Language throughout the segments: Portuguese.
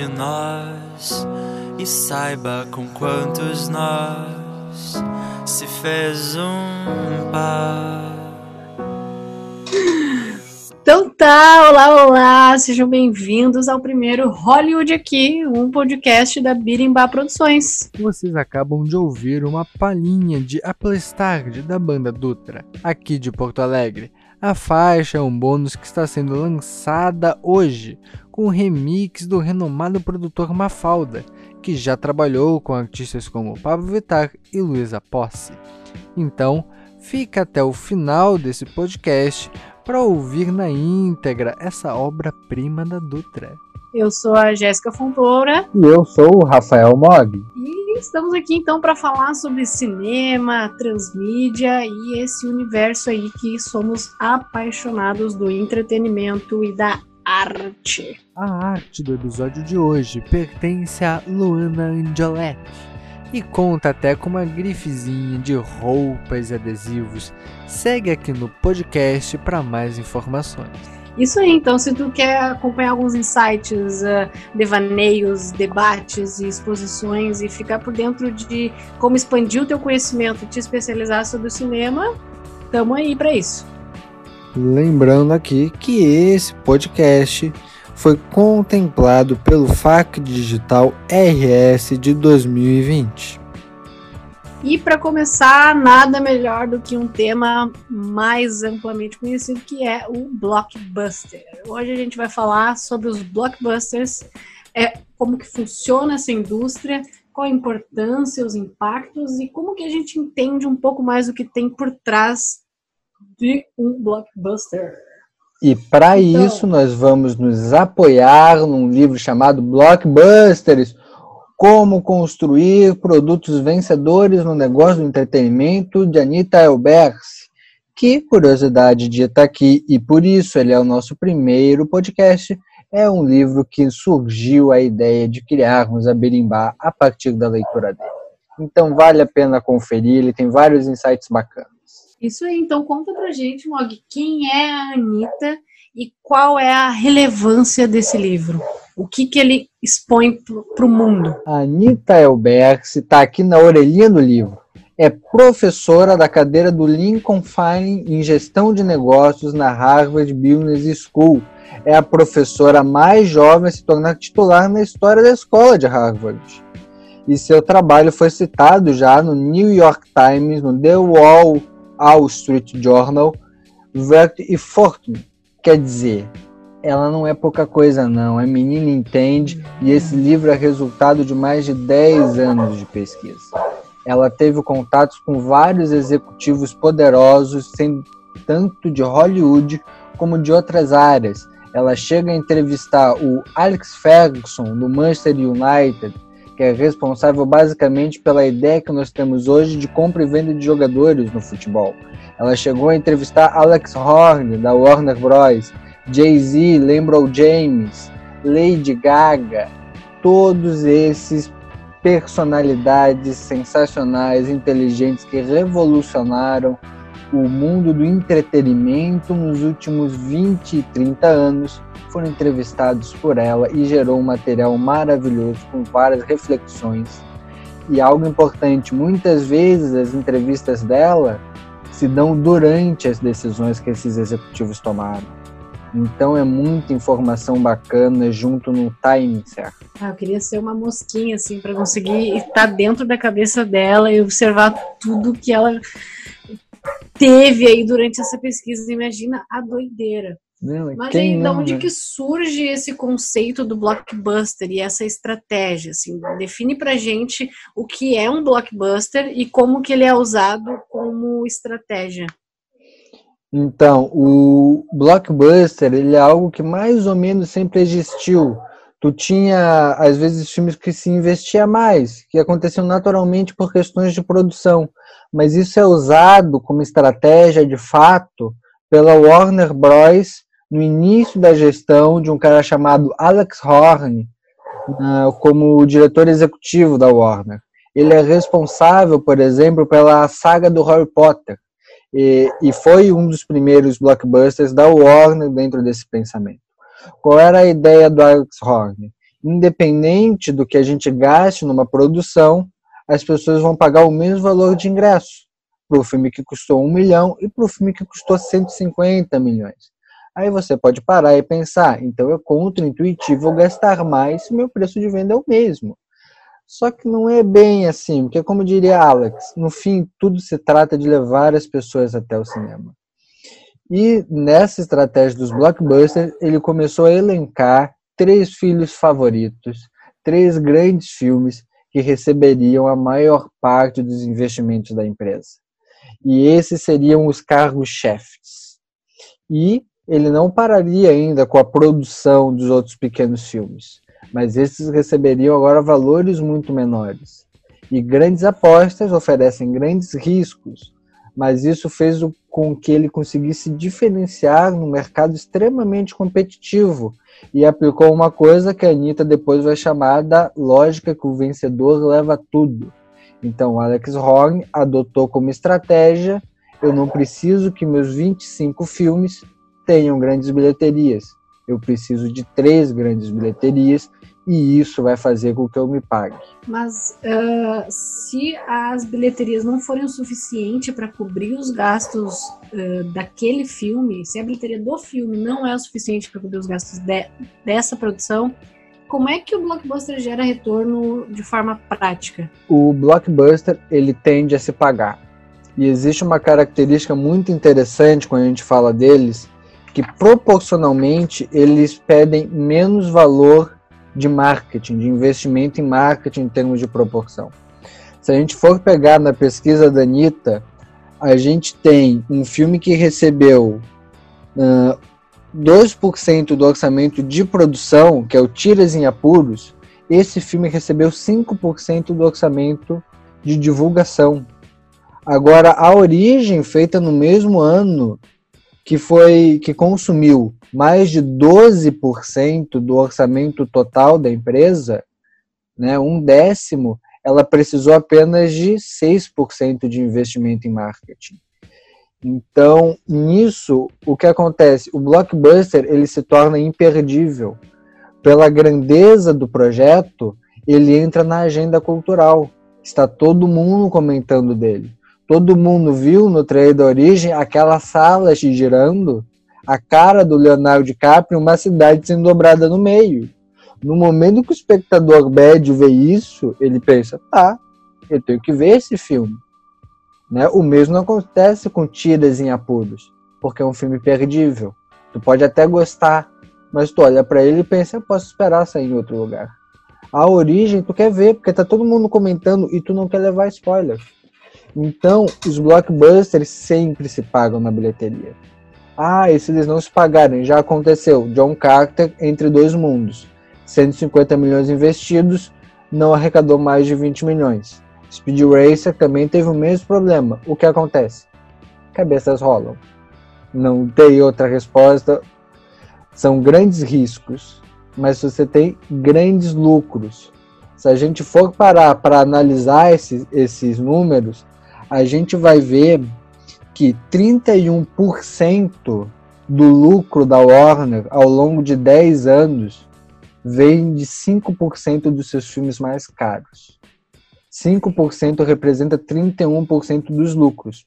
de nós e saiba com quantos nós se fez um par. Então tá, olá, olá, sejam bem-vindos ao primeiro Hollywood aqui, um podcast da Birimbá Produções. Vocês acabam de ouvir uma palhinha de Aplestard da banda Dutra, aqui de Porto Alegre. A faixa é um bônus que está sendo lançada hoje, com o remix do renomado produtor Mafalda, que já trabalhou com artistas como Pablo Vittar e Luísa Posse. Então, fica até o final desse podcast para ouvir na íntegra essa obra-prima da Dutra. Eu sou a Jéssica Fontoura. E eu sou o Rafael Mog. E estamos aqui então para falar sobre cinema, transmídia e esse universo aí que somos apaixonados do entretenimento e da arte. A arte do episódio de hoje pertence a Luana Angeletti e conta até com uma grifezinha de roupas e adesivos. Segue aqui no podcast para mais informações. Isso aí, então, se tu quer acompanhar alguns insights, uh, devaneios, debates e exposições e ficar por dentro de como expandir o teu conhecimento te especializar sobre o cinema, tamo aí para isso. Lembrando aqui que esse podcast foi contemplado pelo FAC Digital RS de 2020. E para começar, nada melhor do que um tema mais amplamente conhecido que é o blockbuster. Hoje a gente vai falar sobre os blockbusters, é, como que funciona essa indústria, qual a importância, os impactos e como que a gente entende um pouco mais o que tem por trás de um blockbuster. E para então, isso nós vamos nos apoiar num livro chamado Blockbusters, como construir produtos vencedores no negócio do entretenimento de Anita Elberse, que, curiosidade dita aqui, e por isso ele é o nosso primeiro podcast, é um livro que surgiu a ideia de criarmos a Berimbá a partir da leitura dele. Então vale a pena conferir, ele tem vários insights bacanas. Isso aí, então conta pra gente, Mog, quem é a Anitta e qual é a relevância desse livro? O que, que ele expõe para o mundo? A Anitta Elbergs está aqui na orelhinha do livro. É professora da cadeira do Lincoln Fine em Gestão de Negócios na Harvard Business School. É a professora mais jovem a se tornar titular na história da escola de Harvard. E seu trabalho foi citado já no New York Times, no The Wall Wall Street Journal, Vert e Fortune. Quer dizer, ela não é pouca coisa não, a menina entende e esse livro é resultado de mais de 10 anos de pesquisa. Ela teve contatos com vários executivos poderosos, tanto de Hollywood como de outras áreas. Ela chega a entrevistar o Alex Ferguson do Manchester United, que é responsável basicamente pela ideia que nós temos hoje de compra e venda de jogadores no futebol. Ela chegou a entrevistar Alex Horn da Warner Bros, Jay-Z, LeBron James, Lady Gaga, todos esses personalidades sensacionais, inteligentes que revolucionaram o mundo do entretenimento nos últimos 20 e 30 anos foram entrevistados por ela e gerou um material maravilhoso com várias reflexões. E algo importante, muitas vezes as entrevistas dela se dão durante as decisões que esses executivos tomaram. Então é muita informação bacana junto no timing certo. Ah, eu queria ser uma mosquinha assim para conseguir estar dentro da cabeça dela e observar tudo que ela teve aí durante essa pesquisa. Imagina a doideira. Não, Mas aí, não, de onde né? que surge esse conceito do blockbuster e essa estratégia? Assim, define pra gente o que é um blockbuster e como que ele é usado como estratégia. Então, o blockbuster, ele é algo que mais ou menos sempre existiu. Tu tinha, às vezes, filmes que se investia mais, que aconteciam naturalmente por questões de produção. Mas isso é usado como estratégia, de fato, pela Warner Bros. No início da gestão de um cara chamado Alex Horn, como diretor executivo da Warner. Ele é responsável, por exemplo, pela saga do Harry Potter E, e foi um dos primeiros blockbusters da Warner dentro desse pensamento. Qual era a ideia do Alex Horn? Independente do que a gente gaste numa produção, as pessoas vão pagar o mesmo valor de ingresso para o filme que custou um milhão e para o filme que custou 150 milhões. Aí você pode parar e pensar, então é contra-intuitivo gastar mais se meu preço de venda é o mesmo. Só que não é bem assim, porque como diria Alex, no fim tudo se trata de levar as pessoas até o cinema. E nessa estratégia dos blockbusters, ele começou a elencar três filhos favoritos, três grandes filmes que receberiam a maior parte dos investimentos da empresa. E esses seriam os cargos-chefes. E ele não pararia ainda com a produção dos outros pequenos filmes, mas esses receberiam agora valores muito menores. E grandes apostas oferecem grandes riscos, mas isso fez com que ele conseguisse diferenciar no mercado extremamente competitivo e aplicou uma coisa que a Anitta depois vai chamar da lógica que o vencedor leva tudo. Então, Alex Horn adotou como estratégia: eu não preciso que meus 25 filmes tenham grandes bilheterias. Eu preciso de três grandes bilheterias e isso vai fazer com que eu me pague. Mas uh, se as bilheterias não forem o suficiente para cobrir os gastos uh, daquele filme, se a bilheteria do filme não é o suficiente para cobrir os gastos de, dessa produção, como é que o blockbuster gera retorno de forma prática? O blockbuster ele tende a se pagar. E existe uma característica muito interessante quando a gente fala deles, que proporcionalmente eles pedem menos valor de marketing, de investimento em marketing em termos de proporção. Se a gente for pegar na pesquisa da Anitta, a gente tem um filme que recebeu uh, 2% do orçamento de produção, que é o Tiras em Apuros. Esse filme recebeu 5% do orçamento de divulgação. Agora, a origem, feita no mesmo ano, que foi que consumiu mais de 12% do orçamento total da empresa, né, um décimo, ela precisou apenas de 6% de investimento em marketing. Então, nisso, o que acontece? O blockbuster ele se torna imperdível. Pela grandeza do projeto, ele entra na agenda cultural. Está todo mundo comentando dele. Todo mundo viu no trailer da origem aquela sala girando a cara do Leonardo DiCaprio uma cidade sendo dobrada no meio. No momento que o espectador bad vê isso, ele pensa, tá, eu tenho que ver esse filme. Né? O mesmo acontece com Tiras em Apuros, porque é um filme perdível. Tu pode até gostar, mas tu olha para ele e pensa, eu posso esperar sair em outro lugar. A origem tu quer ver, porque tá todo mundo comentando e tu não quer levar spoiler. Então, os blockbusters sempre se pagam na bilheteria. Ah, e se eles não se pagarem? Já aconteceu. John Carter entre dois mundos. 150 milhões investidos, não arrecadou mais de 20 milhões. Speed Racer também teve o mesmo problema. O que acontece? Cabeças rolam. Não tem outra resposta. São grandes riscos, mas você tem grandes lucros. Se a gente for parar para analisar esses, esses números, a gente vai ver que 31% do lucro da Warner ao longo de 10 anos vem de 5% dos seus filmes mais caros. 5% representa 31% dos lucros.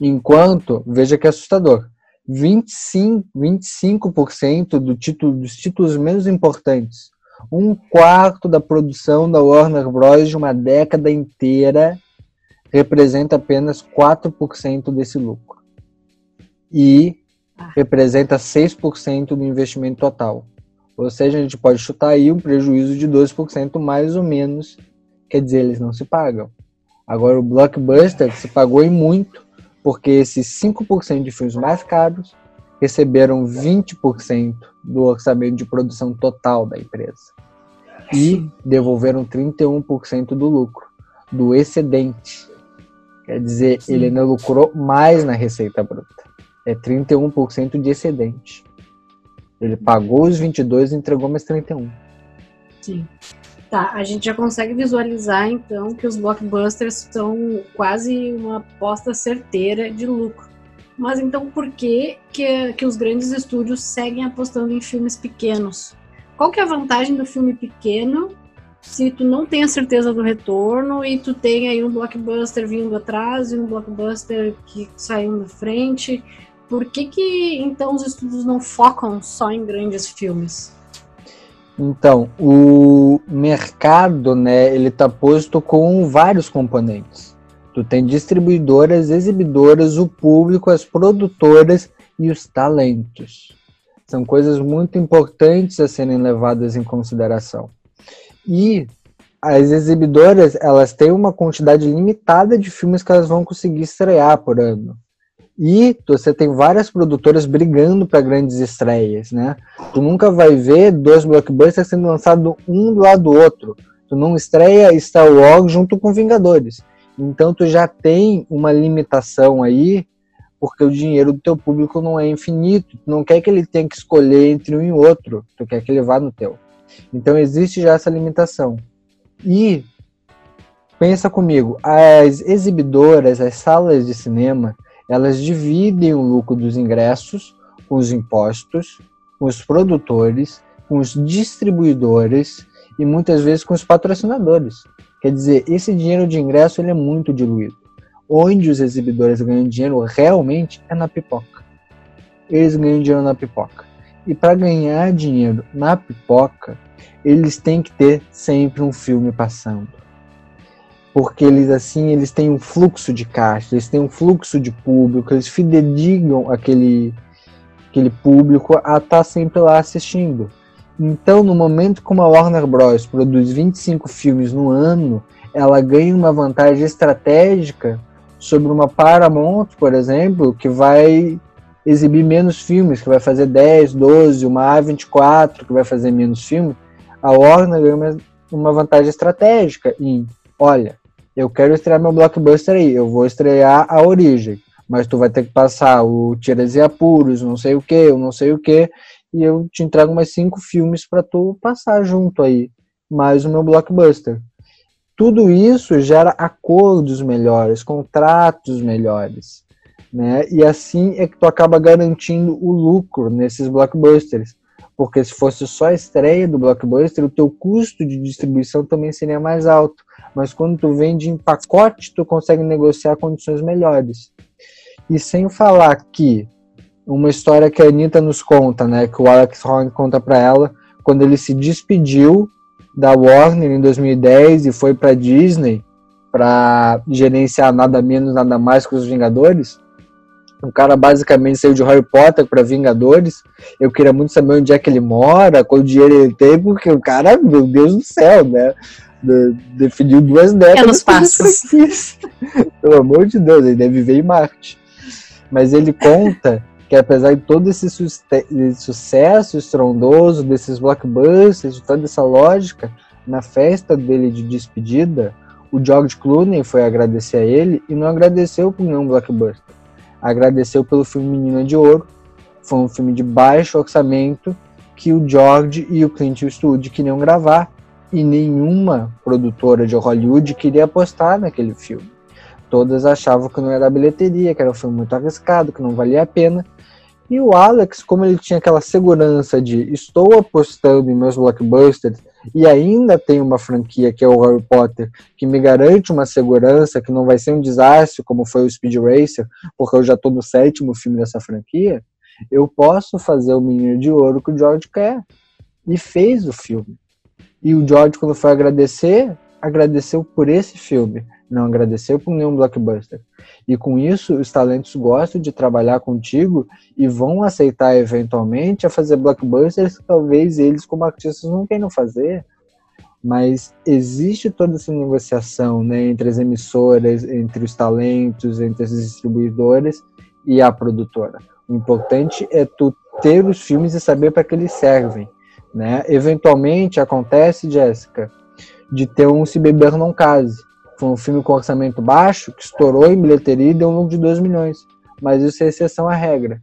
Enquanto, veja que é assustador, 25%, 25 do título, dos títulos menos importantes, um quarto da produção da Warner Bros. de uma década inteira representa apenas 4% desse lucro. E ah. representa 6% do investimento total. Ou seja, a gente pode chutar aí um prejuízo de 2% mais ou menos. Quer dizer, eles não se pagam. Agora, o blockbuster se pagou em muito, porque esses 5% de filmes mais caros receberam 20% do orçamento de produção total da empresa. E devolveram 31% do lucro, do excedente. Quer dizer, Sim. ele ainda lucrou mais na receita bruta. É 31% de excedente. Ele pagou os 22 e entregou mais 31. Sim. Tá, a gente já consegue visualizar então que os blockbusters são quase uma aposta certeira de lucro. Mas então por que, que, que os grandes estúdios seguem apostando em filmes pequenos? Qual que é a vantagem do filme pequeno se tu não tem a certeza do retorno e tu tem aí um blockbuster vindo atrás e um blockbuster que saiu na frente? Por que que então os estúdios não focam só em grandes filmes? Então, o mercado, né, ele tá posto com vários componentes. Tu tem distribuidoras, exibidoras, o público, as produtoras e os talentos. São coisas muito importantes a serem levadas em consideração. E as exibidoras, elas têm uma quantidade limitada de filmes que elas vão conseguir estrear por ano. E você tem várias produtoras brigando para grandes estreias, né? Tu nunca vai ver dois blockbusters sendo lançados um do lado do outro. Tu não estreia Star Wars junto com Vingadores. Então tu já tem uma limitação aí, porque o dinheiro do teu público não é infinito. Tu não quer que ele tenha que escolher entre um e outro. Tu quer que ele vá no teu. Então existe já essa limitação. E pensa comigo, as exibidoras, as salas de cinema, elas dividem o lucro dos ingressos com os impostos, com os produtores, com os distribuidores e muitas vezes com os patrocinadores. Quer dizer, esse dinheiro de ingresso ele é muito diluído. Onde os exibidores ganham dinheiro realmente é na pipoca. Eles ganham dinheiro na pipoca. E para ganhar dinheiro na pipoca, eles têm que ter sempre um filme passando porque eles assim eles têm um fluxo de caixa, eles têm um fluxo de público, eles fidedigam aquele aquele público a estar tá sempre lá assistindo. Então, no momento que uma Warner Bros produz 25 filmes no ano, ela ganha uma vantagem estratégica sobre uma Paramount, por exemplo, que vai exibir menos filmes, que vai fazer 10, 12, uma A24, que vai fazer menos filmes. A Warner ganha uma, uma vantagem estratégica em, olha, eu quero estrear meu blockbuster aí, eu vou estrear a origem, mas tu vai ter que passar o Tiras e Apuros, não sei o que, eu não sei o que, e eu te entrego mais cinco filmes para tu passar junto aí, mais o meu blockbuster. Tudo isso gera acordos melhores, contratos melhores, né? E assim é que tu acaba garantindo o lucro nesses blockbusters. Porque se fosse só a estreia do blockbuster, o teu custo de distribuição também seria mais alto mas quando tu vende em pacote, tu consegue negociar condições melhores. E sem falar que uma história que a Anitta nos conta, né, que o Alex Horn conta para ela, quando ele se despediu da Warner em 2010 e foi para Disney para gerenciar nada menos, nada mais que os Vingadores. O cara basicamente saiu de Harry Potter para Vingadores. Eu queria muito saber onde é que ele mora, qual dinheiro ele tem, porque o cara, meu Deus do céu, né? de, definiu duas décadas. passos. Pelo amor de Deus, ele deve viver em Marte. Mas ele conta que apesar de todo esse sucesso estrondoso, desses blockbusters, de toda essa lógica, na festa dele de despedida, o George Clooney foi agradecer a ele e não agradeceu por nenhum blockbuster. Agradeceu pelo filme Menina de Ouro. Foi um filme de baixo orçamento que o George e o Clint Eastwood queriam gravar e nenhuma produtora de Hollywood queria apostar naquele filme. Todas achavam que não era bilheteria, que era um filme muito arriscado, que não valia a pena. E o Alex, como ele tinha aquela segurança de estou apostando em meus blockbusters e ainda tem uma franquia que é o Harry Potter, que me garante uma segurança que não vai ser um desastre como foi o Speed Racer, porque eu já estou no sétimo filme dessa franquia, eu posso fazer o Menino de Ouro que o George quer. E fez o filme. E o George, quando foi agradecer, agradeceu por esse filme, não agradeceu por nenhum blockbuster. E com isso, os talentos gostam de trabalhar contigo e vão aceitar eventualmente a fazer blockbusters que talvez eles, como artistas, não queiram fazer. Mas existe toda essa negociação né, entre as emissoras, entre os talentos, entre as distribuidoras e a produtora. O importante é tu ter os filmes e saber para que eles servem. Né? Eventualmente acontece, Jéssica, de ter um Se Beber Não Case. Foi um filme com orçamento baixo, que estourou em bilheteria e deu um lucro de 2 milhões. Mas isso é exceção à regra.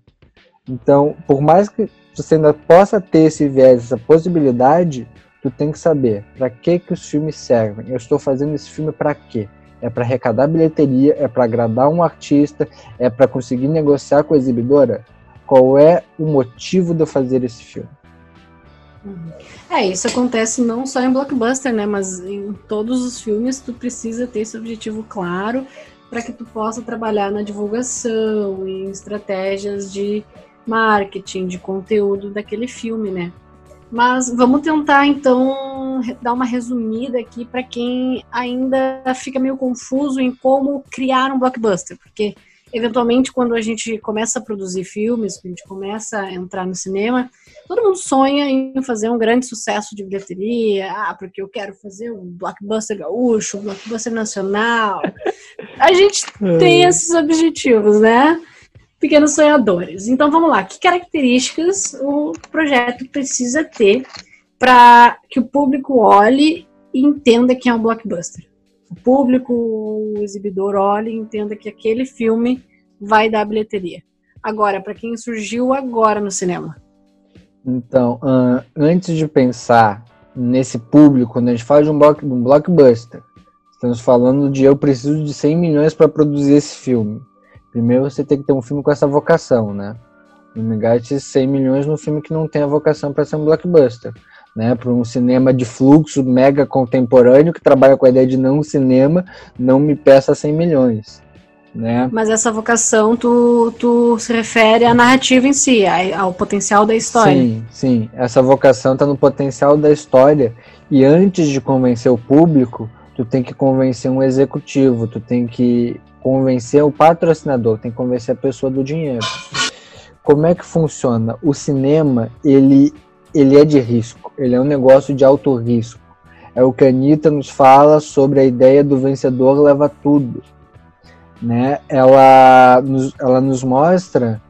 Então, por mais que você ainda possa ter esse viés, essa possibilidade, tu tem que saber para que que os filmes servem. Eu estou fazendo esse filme para quê? É para arrecadar bilheteria, é para agradar um artista, é para conseguir negociar com a exibidora? Qual é o motivo de eu fazer esse filme? É, isso acontece não só em blockbuster, né? Mas em todos os filmes tu precisa ter esse objetivo claro para que tu possa trabalhar na divulgação, em estratégias de marketing, de conteúdo daquele filme, né? Mas vamos tentar então dar uma resumida aqui para quem ainda fica meio confuso em como criar um blockbuster, porque eventualmente quando a gente começa a produzir filmes, quando a gente começa a entrar no cinema, todo mundo sonha em fazer um grande sucesso de bilheteria, ah, porque eu quero fazer um blockbuster gaúcho, um blockbuster nacional. A gente tem esses objetivos, né? pequenos sonhadores. Então vamos lá, que características o projeto precisa ter para que o público olhe e entenda que é um blockbuster? O público, o exibidor olhe e entenda que aquele filme vai dar bilheteria. Agora, para quem surgiu agora no cinema. Então, uh, antes de pensar nesse público, quando a gente fala de um, block, um blockbuster, estamos falando de eu preciso de 100 milhões para produzir esse filme. Primeiro você tem que ter um filme com essa vocação, né? Não me gaste 100 milhões num filme que não tem a vocação para ser um blockbuster. Né, para um cinema de fluxo mega contemporâneo que trabalha com a ideia de não cinema, não me peça 100 milhões. Né? Mas essa vocação, tu, tu se refere à narrativa em si, ao potencial da história. Sim, sim. Essa vocação está no potencial da história. E antes de convencer o público, tu tem que convencer um executivo, tu tem que convencer o patrocinador, tem que convencer a pessoa do dinheiro. Como é que funciona? O cinema, ele, ele é de risco, ele é um negócio de alto risco. É o que a Anitta nos fala sobre a ideia do vencedor leva tudo. Né? Ela, nos, ela nos mostra,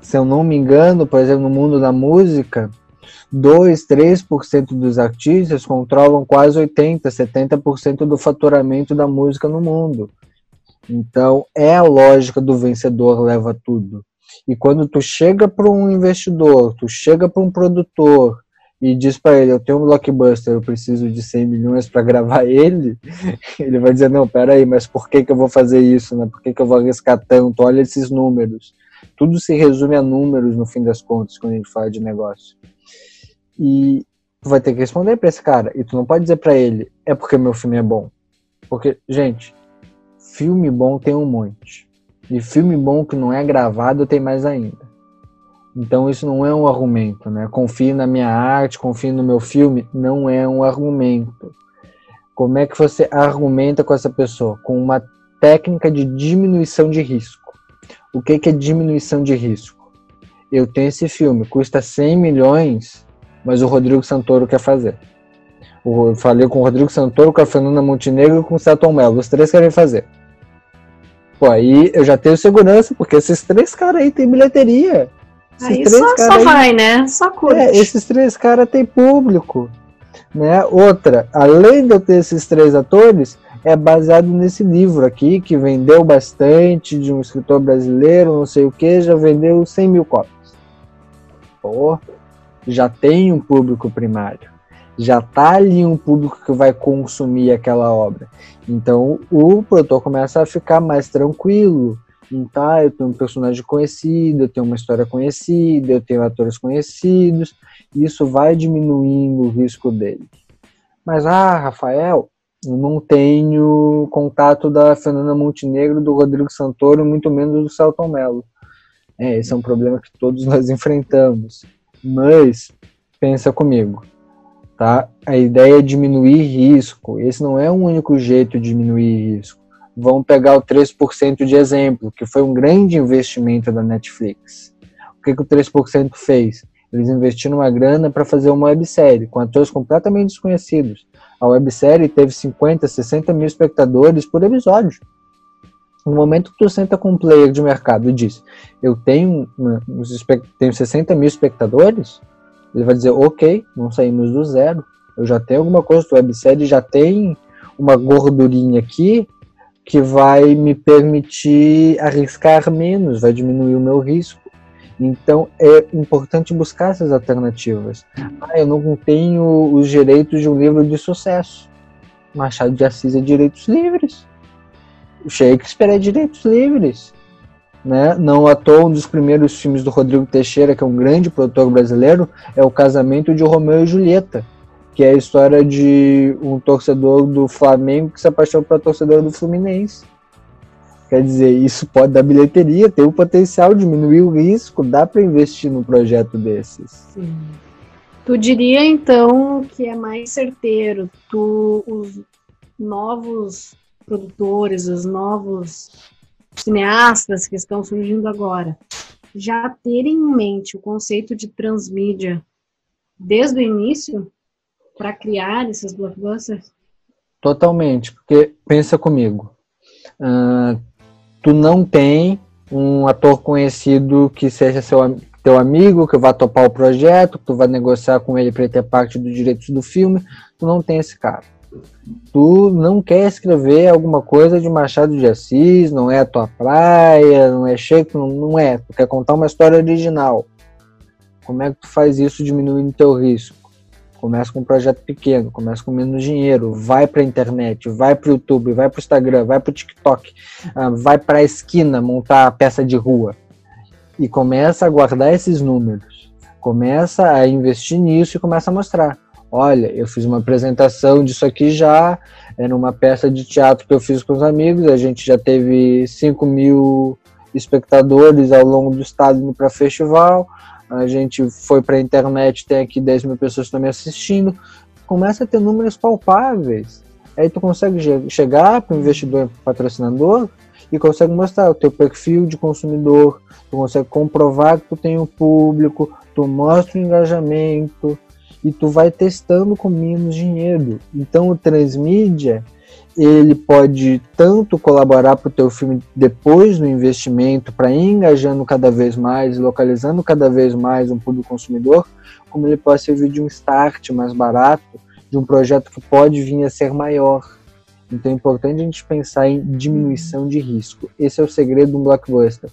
se eu não me engano, por exemplo, no mundo da música, 2, 3% dos artistas controlam quase 80, 70% do faturamento da música no mundo. Então, é a lógica do vencedor leva tudo. E quando tu chega para um investidor, tu chega para um produtor e diz para ele, eu tenho um blockbuster, eu preciso de 100 milhões para gravar ele, ele vai dizer, não, peraí, mas por que, que eu vou fazer isso? Né? Por que, que eu vou arriscar tanto? Olha esses números. Tudo se resume a números, no fim das contas, quando a gente fala de negócio. E tu vai ter que responder para esse cara. E tu não pode dizer para ele, é porque meu filme é bom. Porque, gente, filme bom tem um monte. E filme bom que não é gravado tem mais ainda. Então isso não é um argumento, né? Confie na minha arte, confie no meu filme, não é um argumento. Como é que você argumenta com essa pessoa? Com uma técnica de diminuição de risco. O que, que é diminuição de risco? Eu tenho esse filme, custa 100 milhões, mas o Rodrigo Santoro quer fazer. Eu falei com o Rodrigo Santoro, com a Fernanda Montenegro e com o Celton Mello. Os três querem fazer. Pô, aí eu já tenho segurança, porque esses três caras aí têm bilheteria. Esses aí só, só aí, vai, né? Só curte. É, esses três caras têm público. Né? Outra, além de eu ter esses três atores, é baseado nesse livro aqui, que vendeu bastante, de um escritor brasileiro, não sei o que, já vendeu 100 mil cópias. Pô, já tem um público primário já tá ali um público que vai consumir aquela obra. Então o produtor começa a ficar mais tranquilo. Então, ah, eu tenho um personagem conhecido, eu tenho uma história conhecida, eu tenho atores conhecidos, e isso vai diminuindo o risco dele. Mas, ah, Rafael, eu não tenho contato da Fernanda Montenegro, do Rodrigo Santoro, muito menos do Celton Mello. É, esse é um problema que todos nós enfrentamos. Mas, pensa comigo, Tá? A ideia é diminuir risco. Esse não é o único jeito de diminuir risco. Vamos pegar o 3% de exemplo, que foi um grande investimento da Netflix. O que, que o 3% fez? Eles investiram uma grana para fazer uma websérie com atores completamente desconhecidos. A websérie teve 50, 60 mil espectadores por episódio. No momento que tu senta com um player de mercado e diz, eu tenho, tenho 60 mil espectadores, ele vai dizer, ok, não saímos do zero, eu já tenho alguma coisa, o websérie já tem uma gordurinha aqui que vai me permitir arriscar menos, vai diminuir o meu risco. Então é importante buscar essas alternativas. Ah, eu não tenho os direitos de um livro de sucesso. Machado de Assis é direitos livres. Shakespeare é direitos livres. Né? Não à toa, um dos primeiros filmes do Rodrigo Teixeira, que é um grande produtor brasileiro, é O Casamento de Romeu e Julieta, que é a história de um torcedor do Flamengo que se apaixonou pela torcedora do Fluminense. Quer dizer, isso pode dar bilheteria, tem o potencial diminuir o risco, dá para investir num projeto desses. Sim. Tu diria então que é mais certeiro tu os novos produtores, os novos cineastas que estão surgindo agora, já terem em mente o conceito de transmídia desde o início para criar esses blockbusters? Totalmente, porque pensa comigo, uh, tu não tem um ator conhecido que seja seu teu amigo, que vai topar o projeto, que tu vai negociar com ele para ele ter parte dos direitos do filme, tu não tem esse cara. Tu não quer escrever alguma coisa de Machado de Assis, não é a tua praia, não é cheio, não, é. Tu quer contar uma história original. Como é que tu faz isso diminuindo teu risco? Começa com um projeto pequeno, começa com menos dinheiro, vai para a internet, vai para o YouTube, vai para o Instagram, vai para o TikTok, uh, vai para a esquina montar a peça de rua e começa a guardar esses números, começa a investir nisso e começa a mostrar. Olha, eu fiz uma apresentação disso aqui já, era uma peça de teatro que eu fiz com os amigos, a gente já teve 5 mil espectadores ao longo do estado indo para festival, a gente foi para a internet, tem aqui 10 mil pessoas também assistindo, começa a ter números palpáveis. Aí tu consegue chegar para o investidor patrocinador e consegue mostrar o teu perfil de consumidor, tu consegue comprovar que tu tem um público, tu mostra o engajamento e tu vai testando com menos dinheiro. Então o transmídia ele pode tanto colaborar para o teu filme depois do investimento, para ir engajando cada vez mais, localizando cada vez mais um público consumidor, como ele pode servir de um start mais barato, de um projeto que pode vir a ser maior. Então é importante a gente pensar em diminuição de risco. Esse é o segredo um blockbuster.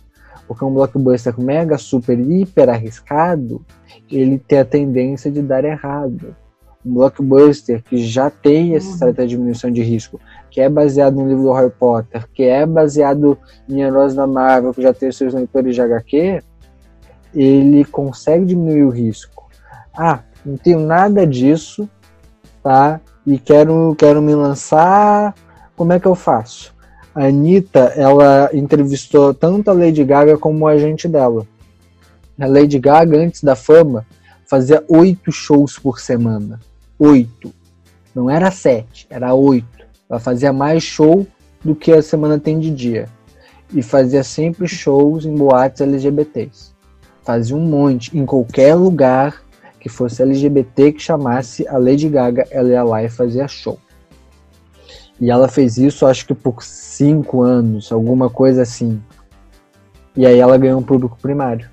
Porque um blockbuster mega, super, hiper arriscado, ele tem a tendência de dar errado um blockbuster que já tem essa uhum. estratégia de diminuição de risco, que é baseado no livro do Harry Potter, que é baseado em heróis da Marvel, que já tem seus leitores de HQ, ele consegue diminuir o risco. Ah, não tenho nada disso, tá? E quero, quero me lançar, como é que eu faço? A Anitta, ela entrevistou tanto a Lady Gaga como o agente dela. A Lady Gaga, antes da fama, fazia oito shows por semana oito. Não era sete, era oito. Ela fazia mais show do que a semana tem de dia. E fazia sempre shows em boates LGBTs. Fazia um monte, em qualquer lugar que fosse LGBT que chamasse a Lady Gaga, ela ia lá e fazia show. E ela fez isso, acho que por cinco anos, alguma coisa assim. E aí ela ganhou um público primário.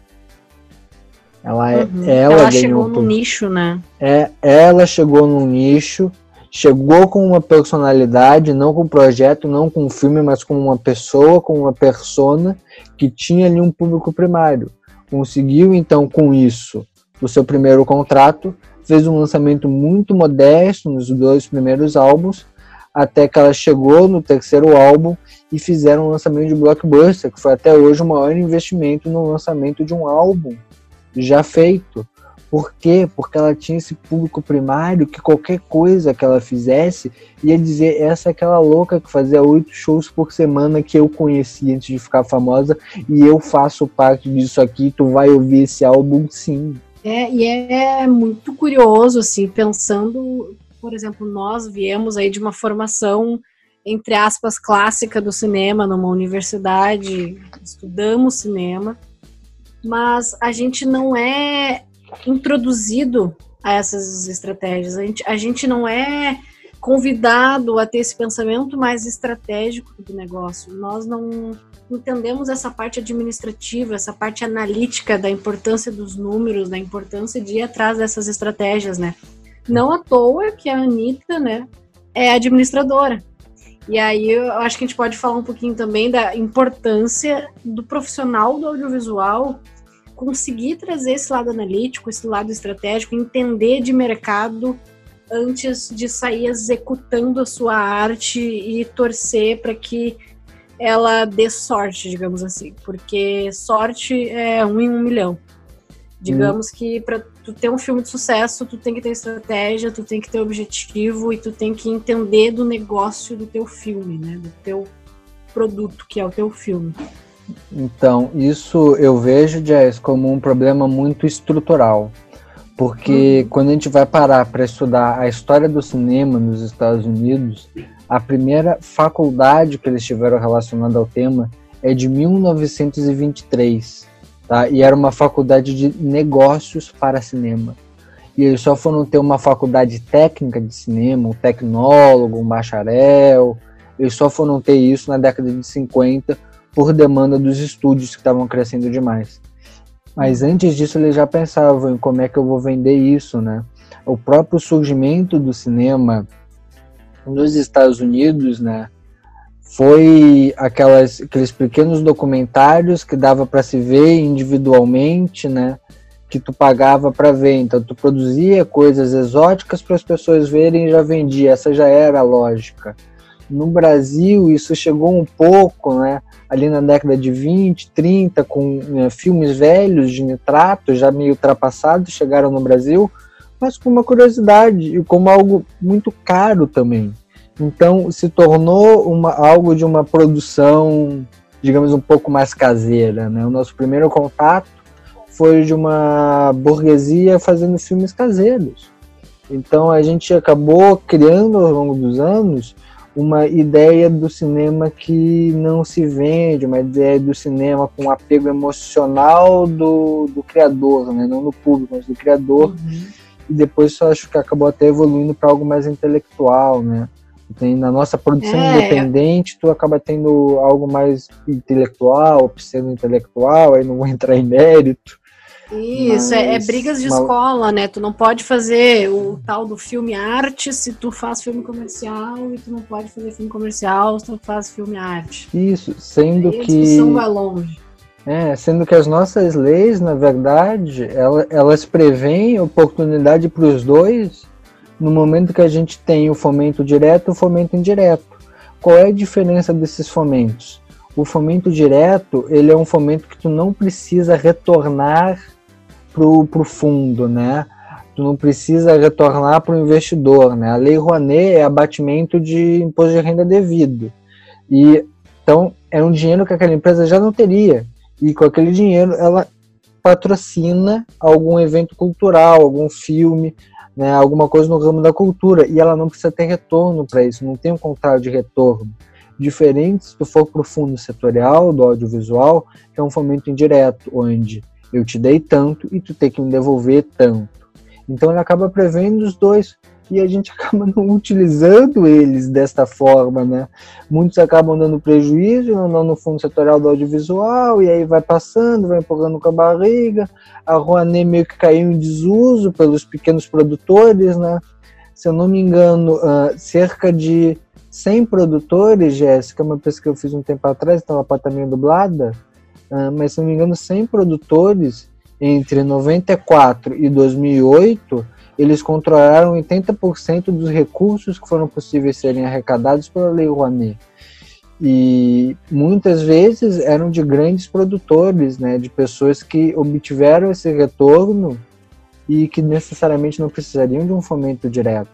Ela, é, uhum. ela, ela chegou no nicho, né? É, ela chegou no nicho, chegou com uma personalidade, não com projeto, não com um filme, mas com uma pessoa, com uma persona que tinha ali um público primário. Conseguiu então com isso o seu primeiro contrato, fez um lançamento muito modesto nos dois primeiros álbuns, até que ela chegou no terceiro álbum e fizeram um lançamento de blockbuster, que foi até hoje o maior investimento no lançamento de um álbum já feito. Por quê? Porque ela tinha esse público primário que qualquer coisa que ela fizesse ia dizer essa é aquela louca que fazia oito shows por semana que eu conheci antes de ficar famosa e eu faço parte disso aqui, tu vai ouvir esse álbum sim. É, e é muito curioso, assim, pensando, por exemplo, nós viemos aí de uma formação, entre aspas, clássica do cinema, numa universidade, estudamos cinema, mas a gente não é introduzido a essas estratégias. A gente, a gente não é convidado a ter esse pensamento mais estratégico do negócio. Nós não entendemos essa parte administrativa, essa parte analítica da importância dos números, da importância de ir atrás dessas estratégias, né? Não à toa que a Anitta, né, é administradora. E aí eu acho que a gente pode falar um pouquinho também da importância do profissional do audiovisual conseguir trazer esse lado analítico, esse lado estratégico, entender de mercado antes de sair executando a sua arte e torcer para que ela dê sorte, digamos assim, porque sorte é um em um milhão. Digamos hum. que para tu ter um filme de sucesso, tu tem que ter estratégia, tu tem que ter objetivo e tu tem que entender do negócio do teu filme, né? Do teu produto, que é o teu filme. Então, isso eu vejo, Jess, como um problema muito estrutural. Porque uhum. quando a gente vai parar para estudar a história do cinema nos Estados Unidos, a primeira faculdade que eles tiveram relacionada ao tema é de 1923 tá? E era uma faculdade de negócios para cinema. E eles só foram ter uma faculdade técnica de cinema, um tecnólogo, um bacharel. Eles só foram ter isso na década de 50 por demanda dos estúdios que estavam crescendo demais. Mas antes disso eles já pensavam em como é que eu vou vender isso, né? O próprio surgimento do cinema nos Estados Unidos, né? Foi aquelas, aqueles pequenos documentários que dava para se ver individualmente, né? Que tu pagava para ver. Então tu produzia coisas exóticas para as pessoas verem e já vendia. Essa já era a lógica. No Brasil isso chegou um pouco, né? Ali na década de 20, 30, com né, filmes velhos de nitrato, já meio ultrapassados, chegaram no Brasil, mas com uma curiosidade e como algo muito caro também. Então se tornou uma, algo de uma produção, digamos, um pouco mais caseira. Né? O nosso primeiro contato foi de uma burguesia fazendo filmes caseiros. Então a gente acabou criando ao longo dos anos uma ideia do cinema que não se vende, uma ideia do cinema com apego emocional do, do criador, né? não do público, mas do criador. Uhum. E depois eu acho que acabou até evoluindo para algo mais intelectual, né? Tem, na nossa produção é, independente, tu acaba tendo algo mais intelectual, pseudo-intelectual, aí não vou entrar em mérito. Isso, é, é, brigas de uma... escola, né? Tu não pode fazer o tal do filme arte se tu faz filme comercial e tu não pode fazer filme comercial se tu faz filme arte. Isso, sendo aí que. A vai longe. É, sendo que as nossas leis, na verdade, elas, elas preveem oportunidade para os dois no momento que a gente tem o fomento direto e o fomento indireto. Qual é a diferença desses fomentos? O fomento direto, ele é um fomento que tu não precisa retornar pro, pro fundo, né? Tu não precisa retornar para o investidor, né? A lei Rouanet é abatimento de imposto de renda devido. E então é um dinheiro que aquela empresa já não teria. E com aquele dinheiro ela patrocina algum evento cultural, algum filme, né, alguma coisa no ramo da cultura e ela não precisa ter retorno para isso, não tem um contrato de retorno. Diferente se tu for para o fundo setorial do audiovisual, que é um fomento indireto, onde eu te dei tanto e tu tem que me devolver tanto. Então ele acaba prevendo os dois e a gente acaba não utilizando eles desta forma, né? Muitos acabam dando prejuízo, não no fundo setorial do audiovisual, e aí vai passando, vai empurrando com a barriga. A Rouanet meio que caiu em desuso pelos pequenos produtores, né? Se eu não me engano, uh, cerca de 100 produtores, Jéssica, uma pesquisa que eu fiz um tempo atrás, então ela pode estar meio dublada, uh, mas se não me engano, 100 produtores entre 94 e 2008 eles controlaram 80% dos recursos que foram possíveis serem arrecadados pela Lei Rouanet. E muitas vezes eram de grandes produtores, né, de pessoas que obtiveram esse retorno e que necessariamente não precisariam de um fomento direto.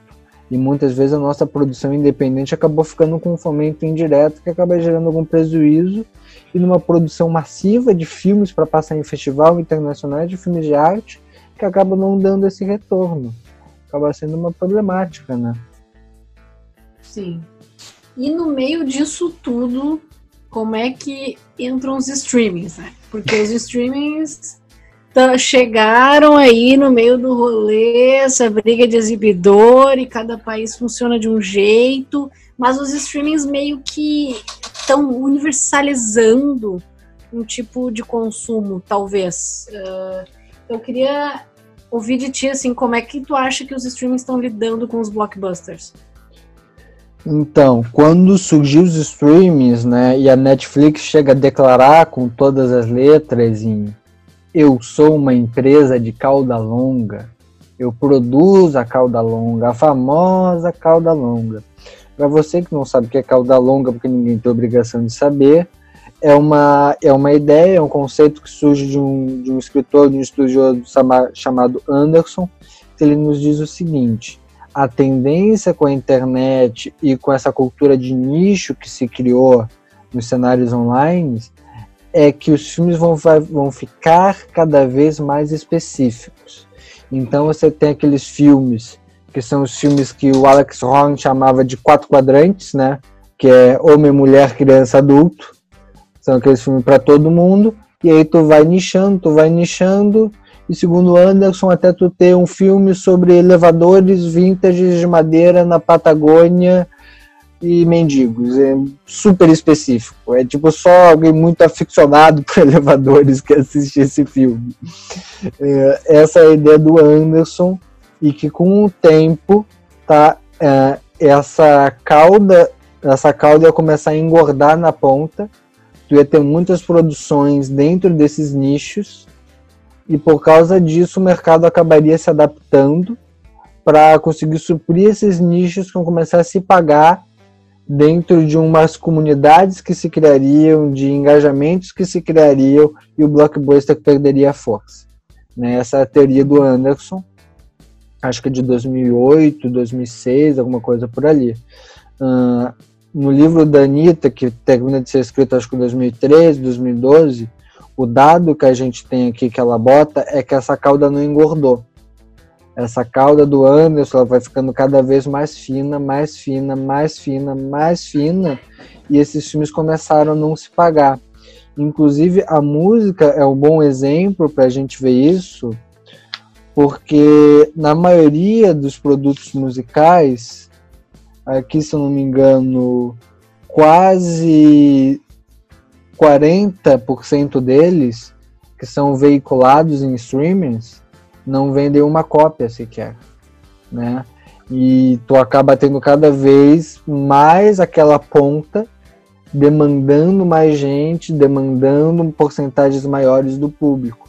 E muitas vezes a nossa produção independente acabou ficando com um fomento indireto que acaba gerando algum prejuízo e numa produção massiva de filmes para passar em festival internacionais de filmes de arte, que acaba não dando esse retorno. Acaba sendo uma problemática, né? Sim. E no meio disso tudo, como é que entram os streamings, né? Porque os streamings chegaram aí no meio do rolê, essa briga de exibidor e cada país funciona de um jeito, mas os streamings meio que estão universalizando um tipo de consumo, talvez. Uh, eu queria ouvir de ti, assim, como é que tu acha que os streamings estão lidando com os blockbusters? Então, quando surgiu os streamings, né, e a Netflix chega a declarar com todas as letras em eu sou uma empresa de cauda longa, eu produzo a cauda longa, a famosa cauda longa. Para você que não sabe o que é cauda longa, porque ninguém tem obrigação de saber, é uma, é uma ideia, é um conceito que surge de um, de um escritor, de um estudioso chamado Anderson, ele nos diz o seguinte: a tendência com a internet e com essa cultura de nicho que se criou nos cenários online é que os filmes vão, vão ficar cada vez mais específicos. Então você tem aqueles filmes que são os filmes que o Alex Horn chamava de quatro quadrantes, né? Que é homem, mulher, criança, adulto. São aqueles filmes para todo mundo. E aí tu vai nichando, tu vai nichando. E segundo Anderson, até tu ter um filme sobre elevadores vintage de madeira na Patagônia e mendigos. É super específico. É tipo só alguém muito aficionado por elevadores que assiste esse filme. É, essa é a ideia do Anderson e que com o tempo tá é, essa cauda essa cauda ia começar a engordar na ponta tu ia ter muitas produções dentro desses nichos e por causa disso o mercado acabaria se adaptando para conseguir suprir esses nichos que vão começar a se pagar dentro de umas comunidades que se criariam, de engajamentos que se criariam e o blockbuster perderia a força. Né? Essa é a teoria do Anderson acho que é de 2008, 2006, alguma coisa por ali. No livro da Anitta, que termina de ser escrito acho que em 2013, 2012, o dado que a gente tem aqui que ela bota é que essa cauda não engordou. Essa cauda do Anderson ela vai ficando cada vez mais fina, mais fina, mais fina, mais fina, e esses filmes começaram a não se pagar. Inclusive, a música é um bom exemplo para a gente ver isso, porque na maioria dos produtos musicais, aqui se eu não me engano, quase 40% deles que são veiculados em streamings não vendem uma cópia sequer, né? E tu acaba tendo cada vez mais aquela ponta demandando mais gente, demandando porcentagens maiores do público.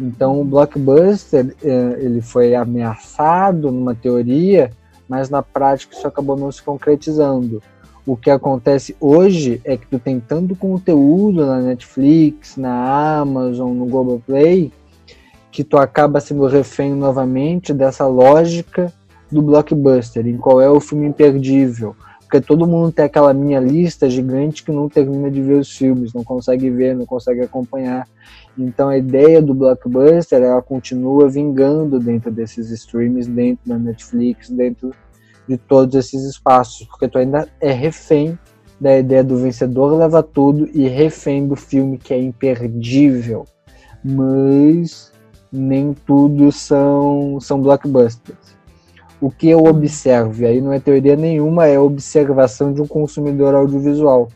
Então o blockbuster é, ele foi ameaçado numa teoria, mas na prática isso acabou não se concretizando. O que acontece hoje é que tu tem tanto conteúdo na Netflix, na Amazon, no Google Play, que tu acaba sendo refém novamente dessa lógica do blockbuster, em qual é o filme imperdível. Porque todo mundo tem aquela minha lista gigante que não termina de ver os filmes, não consegue ver, não consegue acompanhar. Então a ideia do blockbuster ela continua vingando dentro desses streams, dentro da Netflix, dentro de todos esses espaços, porque tu ainda é refém da ideia do vencedor leva tudo e refém do filme que é imperdível. Mas nem tudo são são blockbusters. O que eu observo, e aí não é teoria nenhuma, é observação de um consumidor audiovisual,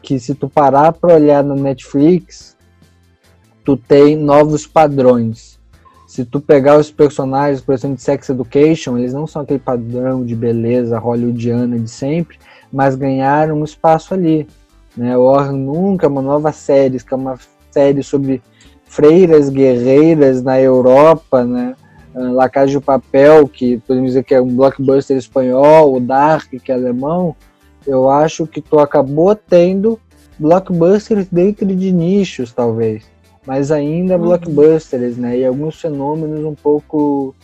que se tu parar para olhar na Netflix, tu tem novos padrões. Se tu pegar os personagens, por exemplo, de Sex Education, eles não são aquele padrão de beleza hollywoodiana de sempre, mas ganharam um espaço ali. Né? Or Nunca é uma nova série, que é uma série sobre freiras guerreiras na Europa, né? Ah, La Casa de Papel, que podemos dizer que é um blockbuster espanhol, o Dark, que é alemão, eu acho que tu acabou tendo blockbusters dentro de nichos, talvez mas ainda uhum. blockbusters, né? E alguns fenômenos um pouco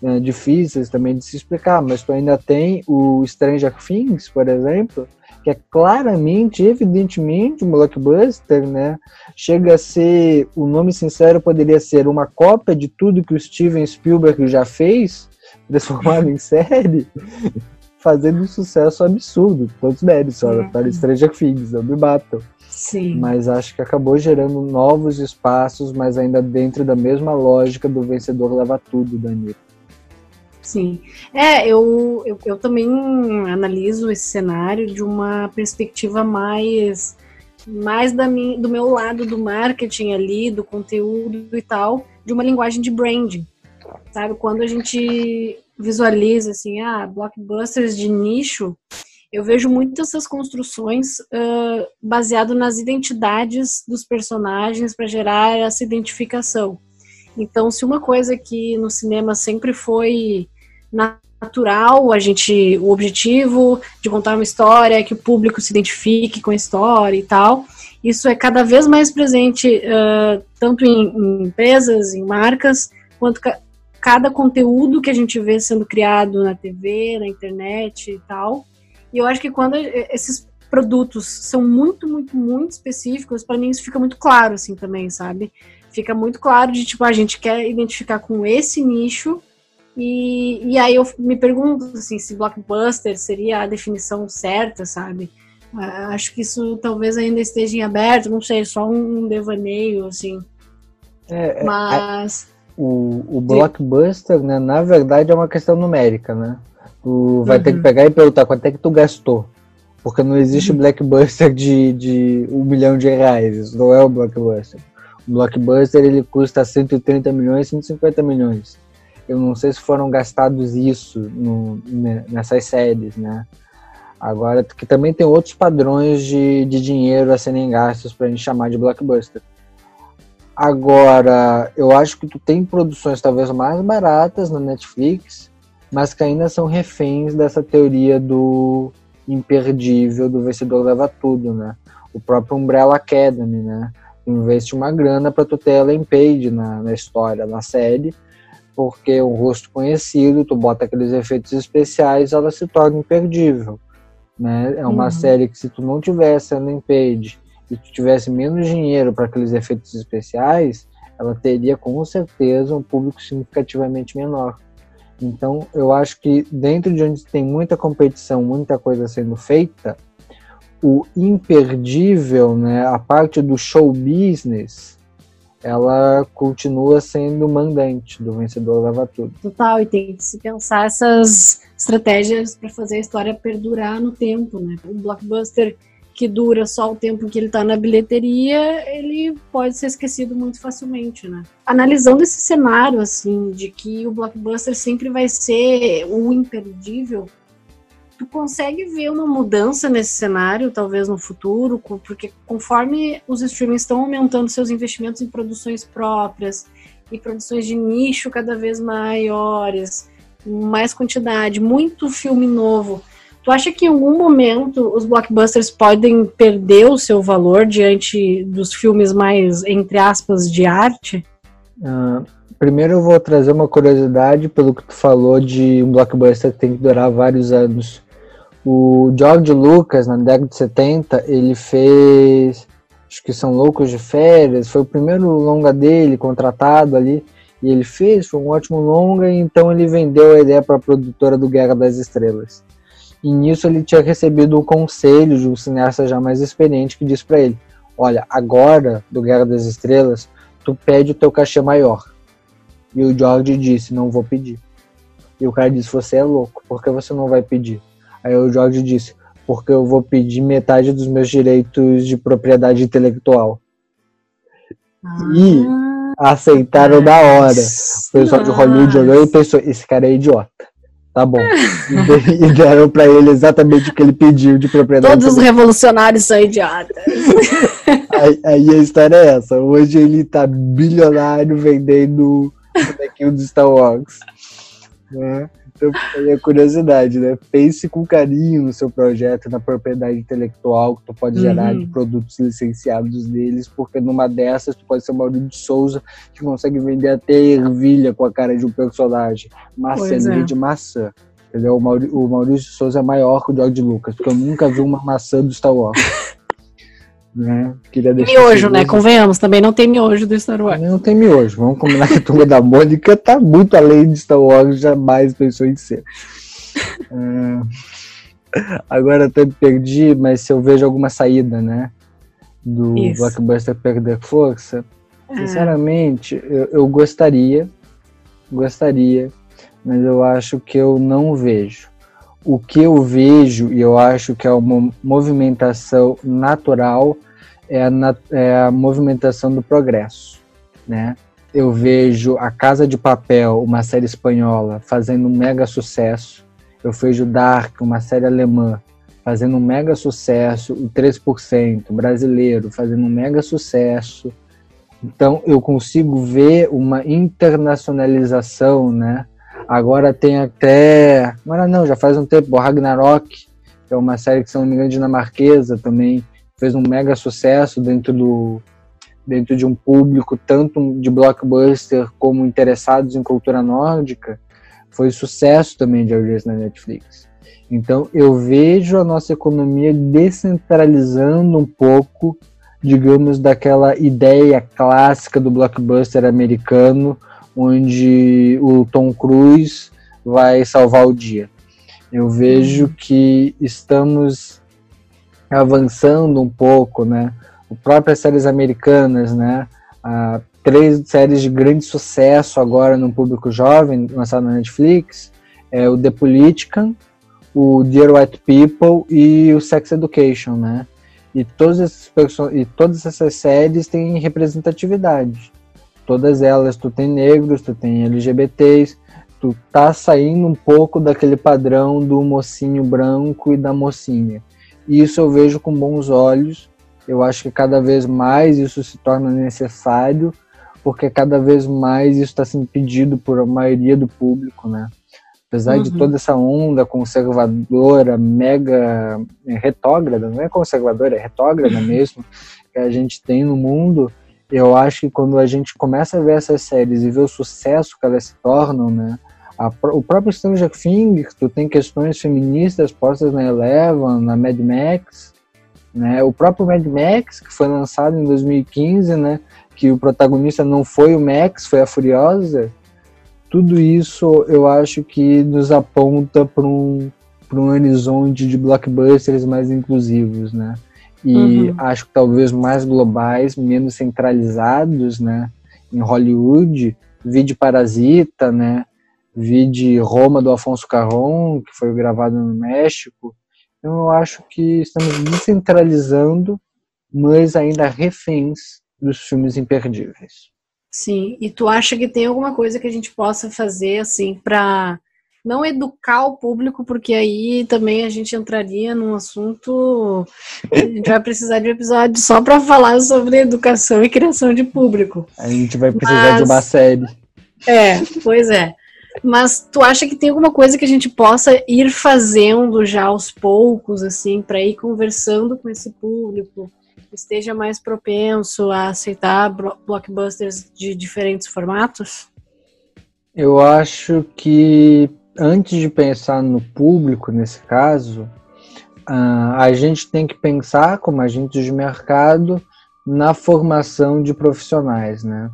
né, difíceis também de se explicar, mas tu ainda tem o Stranger Things, por exemplo, que é claramente, evidentemente um blockbuster, né? Chega a ser, o nome sincero poderia ser uma cópia de tudo que o Steven Spielberg já fez, transformado em série, fazendo um sucesso absurdo. Todos méritos, uhum. para Stranger Things, não me batam. Sim. Mas acho que acabou gerando novos espaços, mas ainda dentro da mesma lógica do vencedor leva tudo, Danilo. Sim. É, eu, eu, eu também analiso esse cenário de uma perspectiva mais mais da minha, do meu lado do marketing ali, do conteúdo e tal, de uma linguagem de branding. Sabe, quando a gente visualiza assim, ah, blockbusters de nicho, Eu vejo muitas essas construções uh, baseado nas identidades dos personagens para gerar essa identificação. Então, se uma coisa que no cinema sempre foi natural, a gente, o objetivo de contar uma história é que o público se identifique com a história e tal, isso é cada vez mais presente uh, tanto em, em, empresas, em marcas, quanto ca cada conteúdo que a gente vê sendo criado na TV, na internet e tal. E eu acho que quando esses produtos são muito, muito, muito específicos, para mim isso fica muito claro, assim, também, sabe? Fica muito claro de, tipo, a gente quer identificar com esse nicho e, e aí eu me pergunto, assim, se blockbuster seria a definição certa, sabe? Acho que isso talvez ainda esteja em aberto, não sei, só um devaneio, assim. É, é Mas. o, o blockbuster, né, na verdade, é uma questão numérica, né? Tu vai uhum. ter que uhum. pegar e perguntar quanto é que tu gastou. Porque não existe uhum. blockbuster de, de um milhão de reais. Isso não é o blockbuster. O blockbuster ele custa 130 milhões, 150 milhões. Eu não sei se foram gastados isso no, nessas séries, né? Agora, que também tem outros padrões de, de dinheiro a serem gastos para a gente chamar de blockbuster. Agora, eu acho que tu tem produções talvez mais baratas na Netflix, mas que ainda são reféns dessa teoria do imperdível, do vencedor leva tudo, né? O próprio Umbrella Academy, né? Investe uma grana para tu ter Page na, na história, na série, porque é um rosto conhecido, tu bota aqueles efeitos especiais, ela se torna imperdível. Né? É uma uhum. série que se tu não tivesse landing page e tu tivesse menos dinheiro para aqueles efeitos especiais, ela teria com certeza um público significativamente menor. Então, eu acho que dentro de onde tem muita competição, muita coisa sendo feita, o imperdível, né, a parte do show business, ela continua sendo mandante do vencedor leva tudo. Total, e tem que se pensar essas estratégias para fazer a história perdurar no tempo, né? Um blockbuster que dura só o tempo que ele está na bilheteria, ele pode ser esquecido muito facilmente, né? Analisando esse cenário, assim, de que o blockbuster sempre vai ser o imperdível, tu consegue ver uma mudança nesse cenário, talvez no futuro, porque conforme os streamings estão aumentando seus investimentos em produções próprias e produções de nicho cada vez maiores, mais quantidade, muito filme novo. Tu acha que em algum momento os blockbusters podem perder o seu valor diante dos filmes mais, entre aspas, de arte? Uh, primeiro eu vou trazer uma curiosidade pelo que tu falou de um blockbuster que tem que durar vários anos. O George Lucas, na década de 70, ele fez. Acho que são Loucos de Férias, foi o primeiro longa dele, contratado ali, e ele fez, foi um ótimo longa, e então ele vendeu a ideia para a produtora do Guerra das Estrelas. E nisso ele tinha recebido um conselho de um cineasta já mais experiente que disse para ele: Olha, agora do Guerra das Estrelas, tu pede o teu cachê maior. E o George disse: Não vou pedir. E o cara disse: Você é louco, por que você não vai pedir? Aí o Jorge disse, porque eu vou pedir metade dos meus direitos de propriedade intelectual. Ah, e aceitaram da hora. O pessoal de Hollywood olhou e pensou, esse cara é idiota. Tá bom. e deram para ele exatamente o que ele pediu de propriedade. Todos os revolucionários são idiotas. aí, aí, a história é essa. Hoje ele tá bilionário vendendo bonequinho do Star Wars. Né? Então, aí a curiosidade, né? Pense com carinho no seu projeto, na propriedade intelectual que tu pode uhum. gerar de produtos licenciados deles, porque numa dessas tu pode ser o Maurício de Souza que consegue vender até ervilha com a cara de um personagem. Maçã é. de maçã. Entendeu? O, Maurício, o Maurício de Souza é maior que o George Lucas, porque eu nunca vi uma maçã do Star Wars. Né? Queria deixar miojo, né? Convenhamos, também não tem miojo do Star Wars. Não tem miojo. Vamos combinar que a turma da Mônica tá muito além de Star Wars, jamais pensou em ser. é... Agora até me perdi, mas se eu vejo alguma saída, né? Do Isso. blockbuster perder força, é. sinceramente, eu, eu gostaria, gostaria, mas eu acho que eu não vejo o que eu vejo e eu acho que é uma movimentação natural é a, é a movimentação do progresso, né? Eu vejo a Casa de Papel, uma série espanhola, fazendo um mega sucesso. Eu vejo Dark, uma série alemã, fazendo um mega sucesso, o 3% brasileiro fazendo um mega sucesso. Então eu consigo ver uma internacionalização, né? Agora tem até. Agora não, já faz um tempo, Ragnarok, que é uma série que, se não me engano, dinamarquesa também, fez um mega sucesso dentro do dentro de um público tanto de blockbuster como interessados em cultura nórdica, foi sucesso também de audiência na Netflix. Então eu vejo a nossa economia descentralizando um pouco, digamos, daquela ideia clássica do blockbuster americano, onde o Tom Cruise vai salvar o dia. Eu vejo uhum. que estamos avançando um pouco, né? O próprias séries americanas, né? Ah, três séries de grande sucesso agora no público jovem, lançadas na Netflix, é o The Politician, o Dear White People e o Sex Education, né? E esses e todas essas séries têm representatividade. Todas elas, tu tem negros, tu tem LGBTs, tu tá saindo um pouco daquele padrão do mocinho branco e da mocinha. E isso eu vejo com bons olhos. Eu acho que cada vez mais isso se torna necessário, porque cada vez mais isso está sendo pedido por a maioria do público, né? Apesar uhum. de toda essa onda conservadora, mega é, retógrada, não é conservadora, é retógrada mesmo, que a gente tem no mundo, eu acho que quando a gente começa a ver essas séries e ver o sucesso que elas se tornam, né? A, o próprio Stranger Things, tu tem questões feministas postas na Eleven, na Mad Max, né? O próprio Mad Max, que foi lançado em 2015, né? Que o protagonista não foi o Max, foi a Furiosa. Tudo isso eu acho que nos aponta para um, um horizonte de blockbusters mais inclusivos, né? E uhum. acho que talvez mais globais, menos centralizados, né? Em Hollywood, vi de Parasita, né? Vi de Roma do Afonso Carron, que foi gravado no México. Então eu acho que estamos descentralizando, mas ainda reféns dos filmes imperdíveis. Sim, e tu acha que tem alguma coisa que a gente possa fazer assim para não educar o público, porque aí também a gente entraria num assunto. A gente vai precisar de um episódio só para falar sobre educação e criação de público. A gente vai precisar Mas, de uma série. É, pois é. Mas tu acha que tem alguma coisa que a gente possa ir fazendo já aos poucos, assim, para ir conversando com esse público, esteja mais propenso a aceitar blockbusters de diferentes formatos? Eu acho que antes de pensar no público, nesse caso, a gente tem que pensar, como agentes de mercado, na formação de profissionais, né?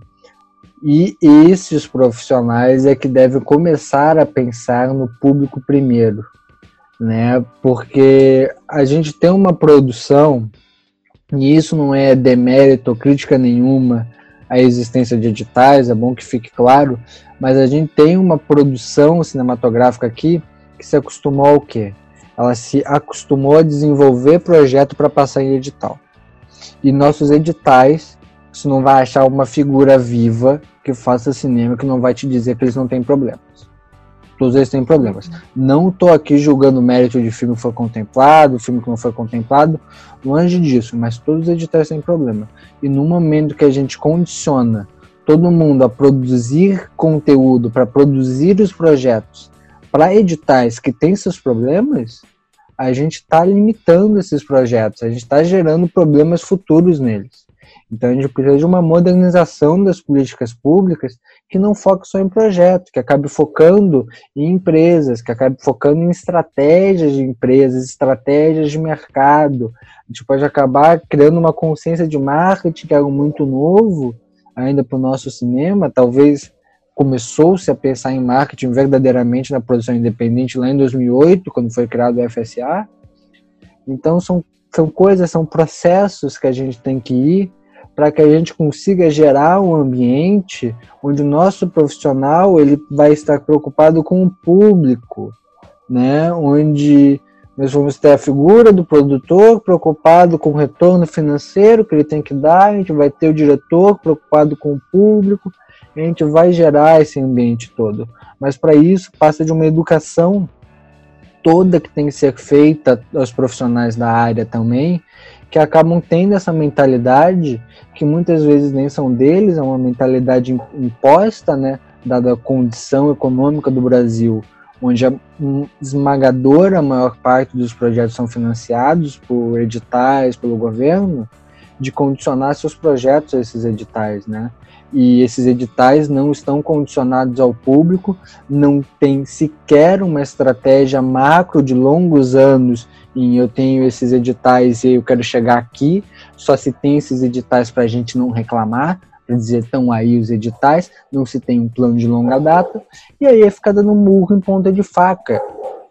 E esses profissionais é que devem começar a pensar no público primeiro, né? Porque a gente tem uma produção, e isso não é demérito ou crítica nenhuma à existência de editais, é bom que fique claro, mas a gente tem uma produção cinematográfica aqui que se acostumou ao quê? Ela se acostumou a desenvolver projeto para passar em edital. E nossos editais, você não vai achar uma figura viva que faça cinema que não vai te dizer que eles não têm problemas. Todos eles têm problemas. Não estou aqui julgando o mérito de filme que foi contemplado, filme que não foi contemplado, longe disso, mas todos os editais têm problema. E no momento que a gente condiciona todo mundo a produzir conteúdo, para produzir os projetos, para editais que têm seus problemas, a gente está limitando esses projetos, a gente está gerando problemas futuros neles. Então a gente precisa de uma modernização das políticas públicas que não foque só em projetos, que acabe focando em empresas, que acabe focando em estratégias de empresas, estratégias de mercado. A gente pode acabar criando uma consciência de marketing que é algo muito novo, ainda para o nosso cinema, talvez começou-se a pensar em marketing verdadeiramente na produção independente lá em 2008, quando foi criado o FSA. Então são, são coisas, são processos que a gente tem que ir para que a gente consiga gerar um ambiente onde o nosso profissional ele vai estar preocupado com o público, né? Onde nós vamos ter a figura do produtor preocupado com o retorno financeiro que ele tem que dar, a gente vai ter o diretor preocupado com o público, a gente vai gerar esse ambiente todo. Mas para isso passa de uma educação toda que tem que ser feita aos profissionais da área também, que acabam tendo essa mentalidade que muitas vezes nem são deles, é uma mentalidade imposta, né, dada a condição econômica do Brasil, onde a esmagadora maior parte dos projetos são financiados por editais, pelo governo, de condicionar seus projetos a esses editais, né? E esses editais não estão condicionados ao público, não tem sequer uma estratégia macro de longos anos em eu tenho esses editais e eu quero chegar aqui, só se tem esses editais para a gente não reclamar, para dizer estão aí os editais, não se tem um plano de longa data, e aí é ficar dando murro em ponta de faca.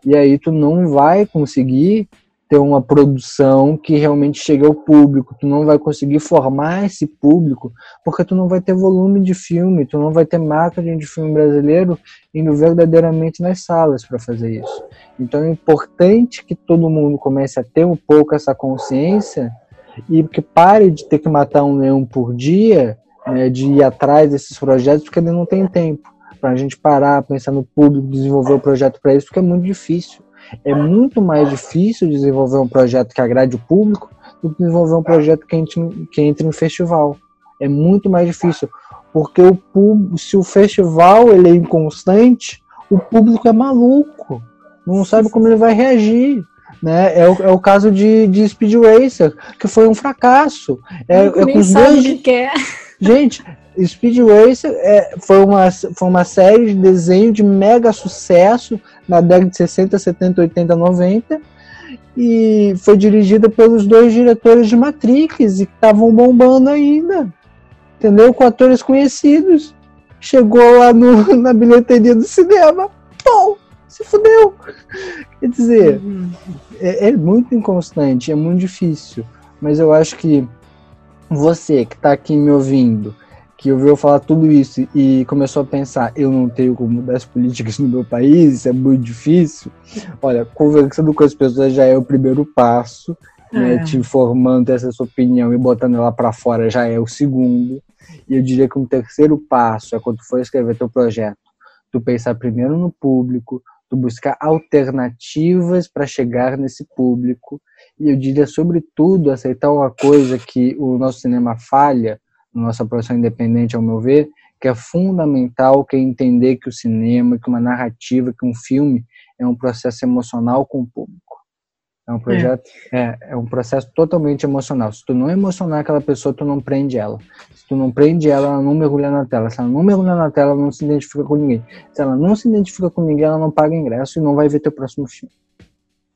E aí tu não vai conseguir ter uma produção que realmente chegue ao público, tu não vai conseguir formar esse público, porque tu não vai ter volume de filme, tu não vai ter marketing de filme brasileiro indo verdadeiramente nas salas para fazer isso. Então é importante que todo mundo comece a ter um pouco essa consciência e que pare de ter que matar um leão por dia, né, de ir atrás desses projetos, porque ele não tem tempo para a gente parar, pensar no público, desenvolver o projeto para isso, porque é muito difícil. É muito mais difícil desenvolver um projeto que agrade o público do que desenvolver um projeto que entre, que entre em festival. É muito mais difícil, porque o público, se o festival ele é inconstante, o público é maluco, não sabe como ele vai reagir. Né? É, o, é o caso de, de Speed Racer, que foi um fracasso. É, é com os dois... que quer. Gente, Speed Racer é, foi, uma, foi uma série de desenho de mega sucesso na década de 60, 70, 80, 90 e foi dirigida pelos dois diretores de Matrix e que estavam bombando ainda, entendeu? Com atores conhecidos. Chegou lá no, na bilheteria do cinema, pô, se fudeu. Quer dizer, uhum. é, é muito inconstante, é muito difícil, mas eu acho que você que está aqui me ouvindo que ouviu falar tudo isso e começou a pensar, eu não tenho como mudar as políticas no meu país, isso é muito difícil. Olha, conversando com as pessoas já é o primeiro passo, né, é. né, te informando essa sua opinião e botando ela para fora já é o segundo. E eu diria que um terceiro passo é quando for escrever teu projeto, tu pensar primeiro no público, tu buscar alternativas para chegar nesse público. E eu diria, sobretudo, aceitar uma coisa que o nosso cinema falha, nossa produção independente, ao meu ver, que é fundamental que é entender que o cinema, que uma narrativa, que um filme é um processo emocional com o público. É um projeto, é. é. É, um processo totalmente emocional. Se tu não emocionar aquela pessoa, tu não prende ela. Se tu não prende ela, ela não mergulha na tela. Se ela não mergulha na tela, ela não se identifica com ninguém. Se ela não se identifica com ninguém, ela não paga ingresso e não vai ver teu próximo filme.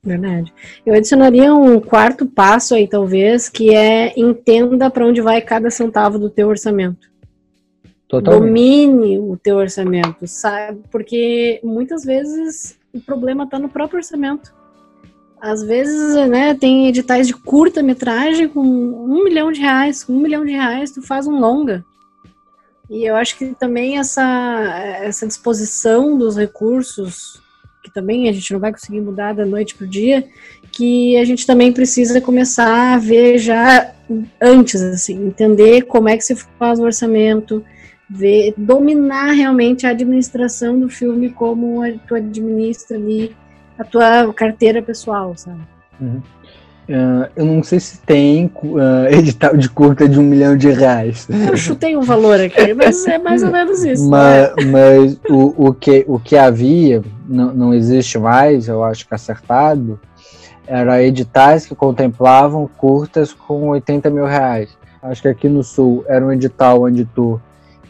Verdade. Eu adicionaria um quarto passo aí, talvez, que é entenda para onde vai cada centavo do teu orçamento. Totalmente. Domine o teu orçamento, sabe? Porque muitas vezes o problema está no próprio orçamento. Às vezes, né, tem editais de curta-metragem com um milhão de reais, com um milhão de reais tu faz um longa. E eu acho que também essa, essa disposição dos recursos que também a gente não vai conseguir mudar da noite para o dia, que a gente também precisa começar a ver já antes, assim, entender como é que se faz o orçamento, ver, dominar realmente a administração do filme, como tu administra ali a tua carteira pessoal, sabe? Uhum. Uh, eu não sei se tem uh, edital de curta de um milhão de reais. Eu chutei um valor aqui, mas é mais ou menos isso. Mas, né? mas o, o, que, o que havia, não, não existe mais, eu acho que acertado, era editais que contemplavam curtas com 80 mil reais. Acho que aqui no Sul era um edital onde tu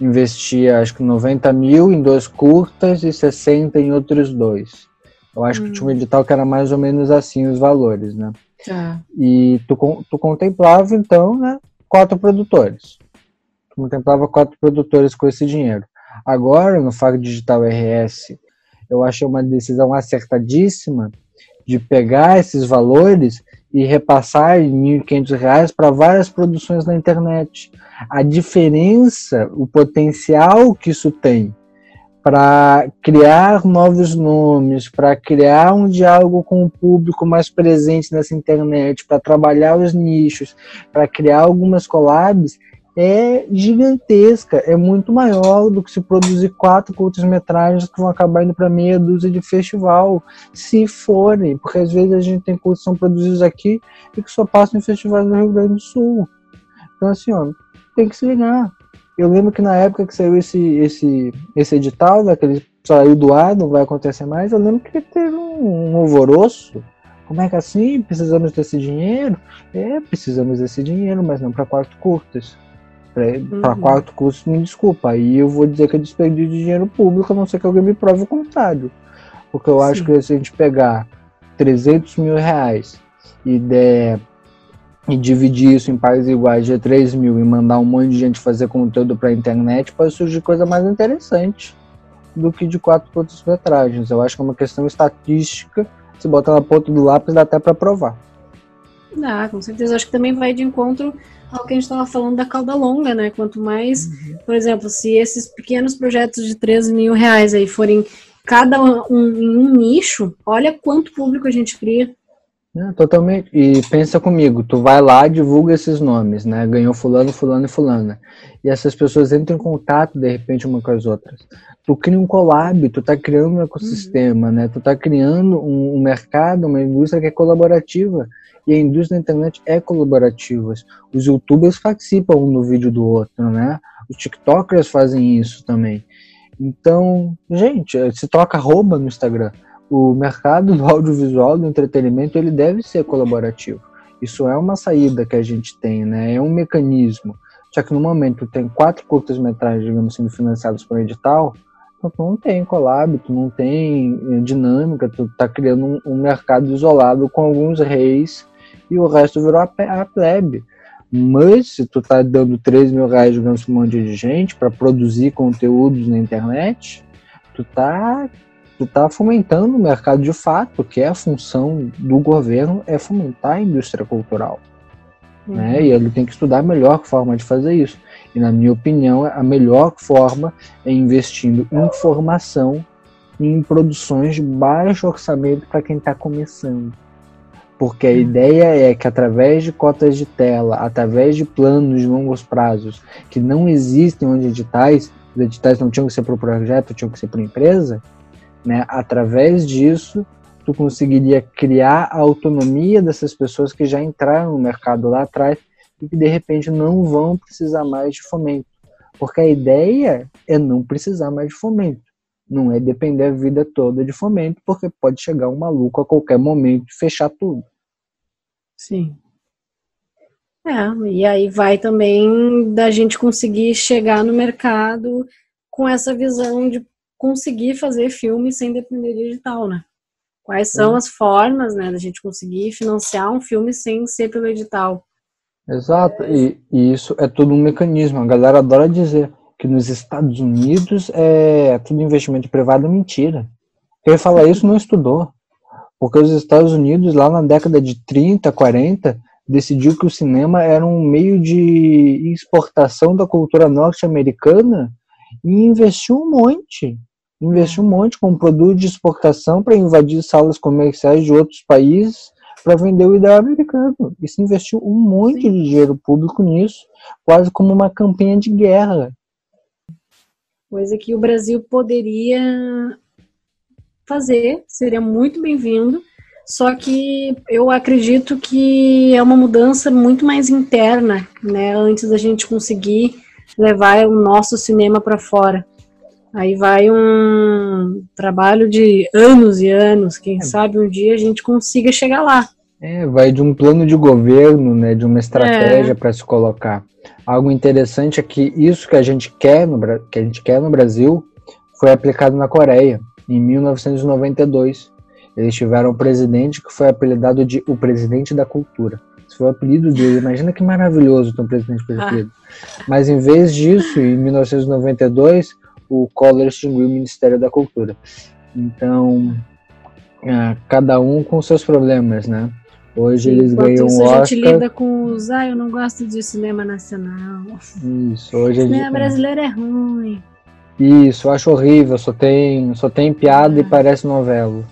investia, acho que 90 mil em dois curtas e 60 em outros dois. Eu acho hum. que tinha um edital que era mais ou menos assim os valores, né? Tá. E tu, tu contemplava, então, né, quatro produtores. Tu contemplava quatro produtores com esse dinheiro. Agora, no Faro Digital RS, eu achei uma decisão acertadíssima de pegar esses valores e repassar em R$ 1.500 para várias produções na internet. A diferença, o potencial que isso tem para criar novos nomes, para criar um diálogo com o público mais presente nessa internet, para trabalhar os nichos, para criar algumas collabs, é gigantesca, é muito maior do que se produzir quatro curtas-metragens que vão acabar indo para meia dúzia de festival, se forem, porque às vezes a gente tem curtas que são produzidos aqui e que só passam em festivais do Rio Grande do Sul. Então, assim, ó, tem que se ligar. Eu lembro que na época que saiu esse, esse, esse edital, daquele saiu do ar, não vai acontecer mais, eu lembro que teve um, um alvoroço. Como é que assim? Precisamos desse dinheiro? É, precisamos desse dinheiro, mas não para quarto curtas. Para uhum. quarto curso, me desculpa. Aí eu vou dizer que é desperdício de dinheiro público, a não ser que alguém me prove o contrário. Porque eu Sim. acho que se a gente pegar 300 mil reais e der e dividir isso em pares iguais de 3 mil e mandar um monte de gente fazer conteúdo para a internet, pode surgir coisa mais interessante do que de quatro outras metragens. Eu acho que é uma questão estatística. Se botar na ponta do lápis, dá até para provar. Dá, com certeza. Acho que também vai de encontro ao que a gente estava falando da cauda longa, né? Quanto mais, uhum. por exemplo, se esses pequenos projetos de 3 mil reais aí forem cada um em um nicho, olha quanto público a gente cria. É, totalmente. E pensa comigo, tu vai lá, divulga esses nomes, né? Ganhou fulano, fulano e fulana. E essas pessoas entram em contato de repente uma com as outras. Tu cria um collab, tu tá criando um ecossistema, uhum. né? Tu tá criando um, um, mercado, uma indústria que é colaborativa. E a indústria da internet é colaborativa. Os youtubers participam um no vídeo do outro, né? Os tiktokers fazem isso também. Então, gente, se toca arroba no Instagram o mercado do audiovisual, do entretenimento, ele deve ser colaborativo. Isso é uma saída que a gente tem, né? É um mecanismo. Só que no momento tem quatro curtas-metragens, digamos, sendo financiados por edital, então tu não tem collab, tu não tem eh, dinâmica, tu tá criando um, um mercado isolado com alguns reis e o resto virou a, a plebe. Mas se tu tá dando 3 mil reais, digamos, pra um monte de gente para produzir conteúdos na internet, tu tá tu está fomentando o mercado de fato, que é a função do governo, é fomentar a indústria cultural. Uhum. Né? E ele tem que estudar a melhor forma de fazer isso. E, na minha opinião, a melhor forma é investindo em formação em produções de baixo orçamento para quem está começando. Porque a uhum. ideia é que através de cotas de tela, através de planos de longos prazos que não existem onde editais, os editais não tinham que ser para o projeto, tinham que ser para a empresa, né? Através disso, tu conseguiria criar a autonomia dessas pessoas que já entraram no mercado lá atrás e que de repente não vão precisar mais de fomento. Porque a ideia é não precisar mais de fomento. Não é depender a vida toda de fomento, porque pode chegar um maluco a qualquer momento e fechar tudo. Sim. É, e aí vai também da gente conseguir chegar no mercado com essa visão de conseguir fazer filme sem depender de edital, né? Quais são as formas, né, da gente conseguir financiar um filme sem ser pelo edital? Exato, e, e isso é todo um mecanismo. A galera adora dizer que nos Estados Unidos é tudo investimento privado, é mentira. Quem fala isso não estudou. Porque os Estados Unidos, lá na década de 30, 40, decidiu que o cinema era um meio de exportação da cultura norte-americana e investiu um monte investiu um monte com produto de exportação para invadir salas comerciais de outros países para vender o ideal americano. E se investiu um monte Sim. de dinheiro público nisso, quase como uma campanha de guerra. Coisa que o Brasil poderia fazer, seria muito bem-vindo. Só que eu acredito que é uma mudança muito mais interna, né? Antes da gente conseguir levar o nosso cinema para fora. Aí vai um trabalho de anos e anos, quem é. sabe um dia a gente consiga chegar lá. É, vai de um plano de governo, né, de uma estratégia é. para se colocar. Algo interessante é que isso que a gente quer no que a gente quer no Brasil foi aplicado na Coreia em 1992. Eles tiveram um presidente que foi apelidado de o presidente da cultura. Esse foi o apelido dele. Imagina que maravilhoso ter um presidente preferido. Ah. Mas em vez disso, em 1992, o Collor extinguiu o Ministério da Cultura. Então, é, cada um com seus problemas, né? Hoje eles ganham isso, Oscar. a gente lida com os, ah, eu não gosto de cinema nacional. Isso, hoje cinema gente... brasileiro é ruim. Isso, acho horrível, só tem, só tem piada e é. parece novela.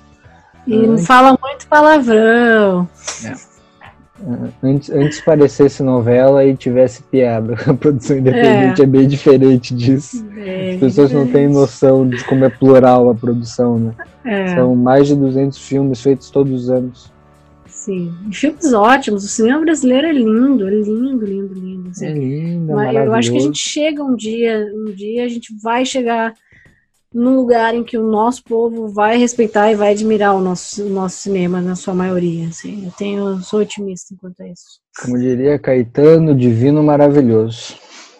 E não fala muito palavrão. É. Antes, antes parecesse novela e tivesse piada. A produção independente é, é bem diferente disso. É, As pessoas não têm noção de como é plural a produção, né? É. São mais de 200 filmes feitos todos os anos. Sim, filmes ótimos. O cinema brasileiro é lindo, é lindo, lindo, lindo. Assim. É lindo, Mas eu acho que a gente chega um dia, um dia a gente vai chegar num lugar em que o nosso povo vai respeitar e vai admirar o nosso, o nosso cinema na sua maioria. Assim. Eu tenho, sou otimista enquanto a isso. Como diria Caetano, divino maravilhoso.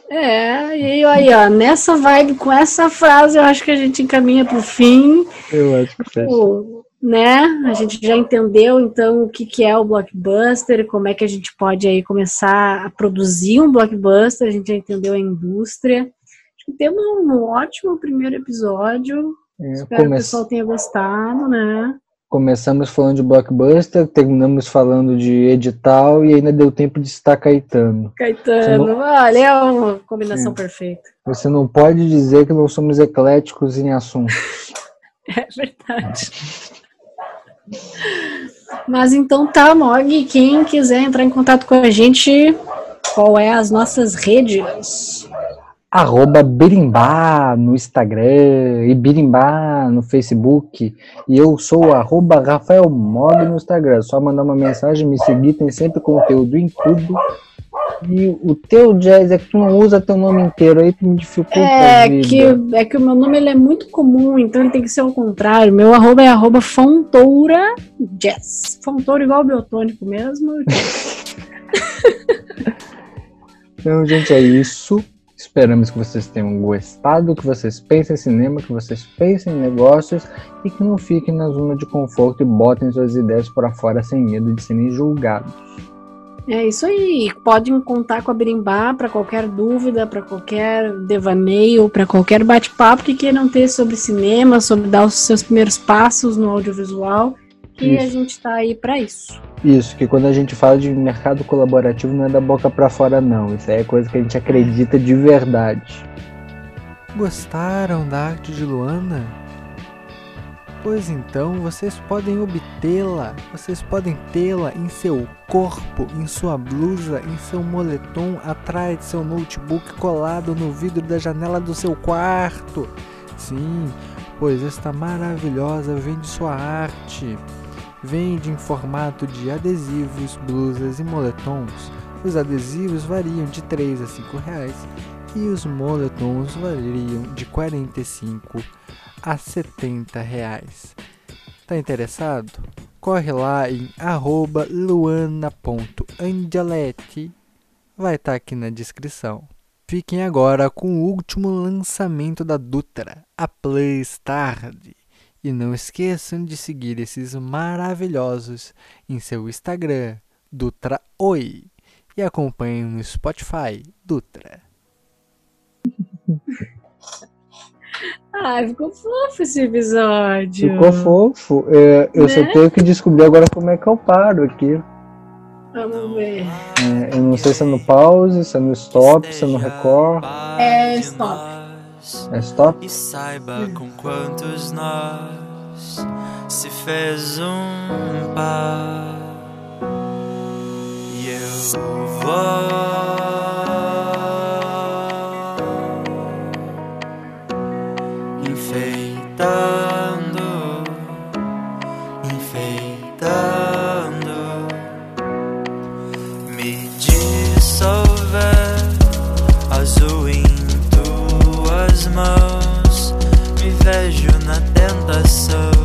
É, e aí, ó, nessa vibe, com essa frase, eu acho que a gente encaminha para o fim. Eu acho que fecha. Né? A gente já entendeu, então, o que, que é o blockbuster, como é que a gente pode aí começar a produzir um blockbuster, a gente já entendeu a indústria temos um ótimo primeiro episódio. É, Espero come... que o pessoal tenha gostado, né? Começamos falando de blockbuster, terminamos falando de edital e ainda deu tempo de citar Caetano. Caetano, não... olha, é uma combinação é. perfeita. Você não pode dizer que não somos ecléticos em assuntos. É verdade. Mas então tá, Mog, quem quiser entrar em contato com a gente, qual é as nossas redes? Arroba Birimbá no Instagram e Birimbá no Facebook. E eu sou arroba Rafael Mog no Instagram. Só mandar uma mensagem, me seguir, tem sempre conteúdo em tudo. E o teu jazz é que tu não usa teu nome inteiro aí, tu me dificulta. É que, é que o meu nome ele é muito comum, então ele tem que ser o contrário. Meu arroba é arroba Fontoura Jazz. Fontoura igual biotônico mesmo. então, gente, é isso. Esperamos que vocês tenham gostado, que vocês pensem em cinema, que vocês pensem em negócios e que não fiquem na zona de conforto e botem suas ideias para fora sem medo de serem julgados. É isso aí. Podem contar com a Berimbá para qualquer dúvida, para qualquer devaneio, para qualquer bate-papo que queiram ter sobre cinema, sobre dar os seus primeiros passos no audiovisual. E isso. a gente está aí para isso. Isso, que quando a gente fala de mercado colaborativo não é da boca para fora não, isso aí é coisa que a gente acredita de verdade. Gostaram da arte de Luana? Pois então, vocês podem obtê-la, vocês podem tê-la em seu corpo, em sua blusa, em seu moletom, atrás de seu notebook colado no vidro da janela do seu quarto. Sim, pois esta maravilhosa vende sua arte. Vende em formato de adesivos, blusas e moletons. Os adesivos variam de 3 a 5 reais e os moletons variam de 45 a 70 reais. Tá interessado? Corre lá em luana.angeletti. Vai estar tá aqui na descrição. Fiquem agora com o último lançamento da Dutra, a Play Stard. E não esqueçam de seguir esses maravilhosos em seu Instagram, Dutra Oi. E acompanhem no Spotify, Dutra. Ai, ficou fofo esse episódio. Ficou fofo. É, eu né? só tenho que descobrir agora como é que eu paro aqui. Vamos ver. É, eu não sei se é no pause, se é no stop, se é no record. É stop. É stop? E saiba com quantos nós se fez um par. E eu vou. Mãos, me vejo na tentação.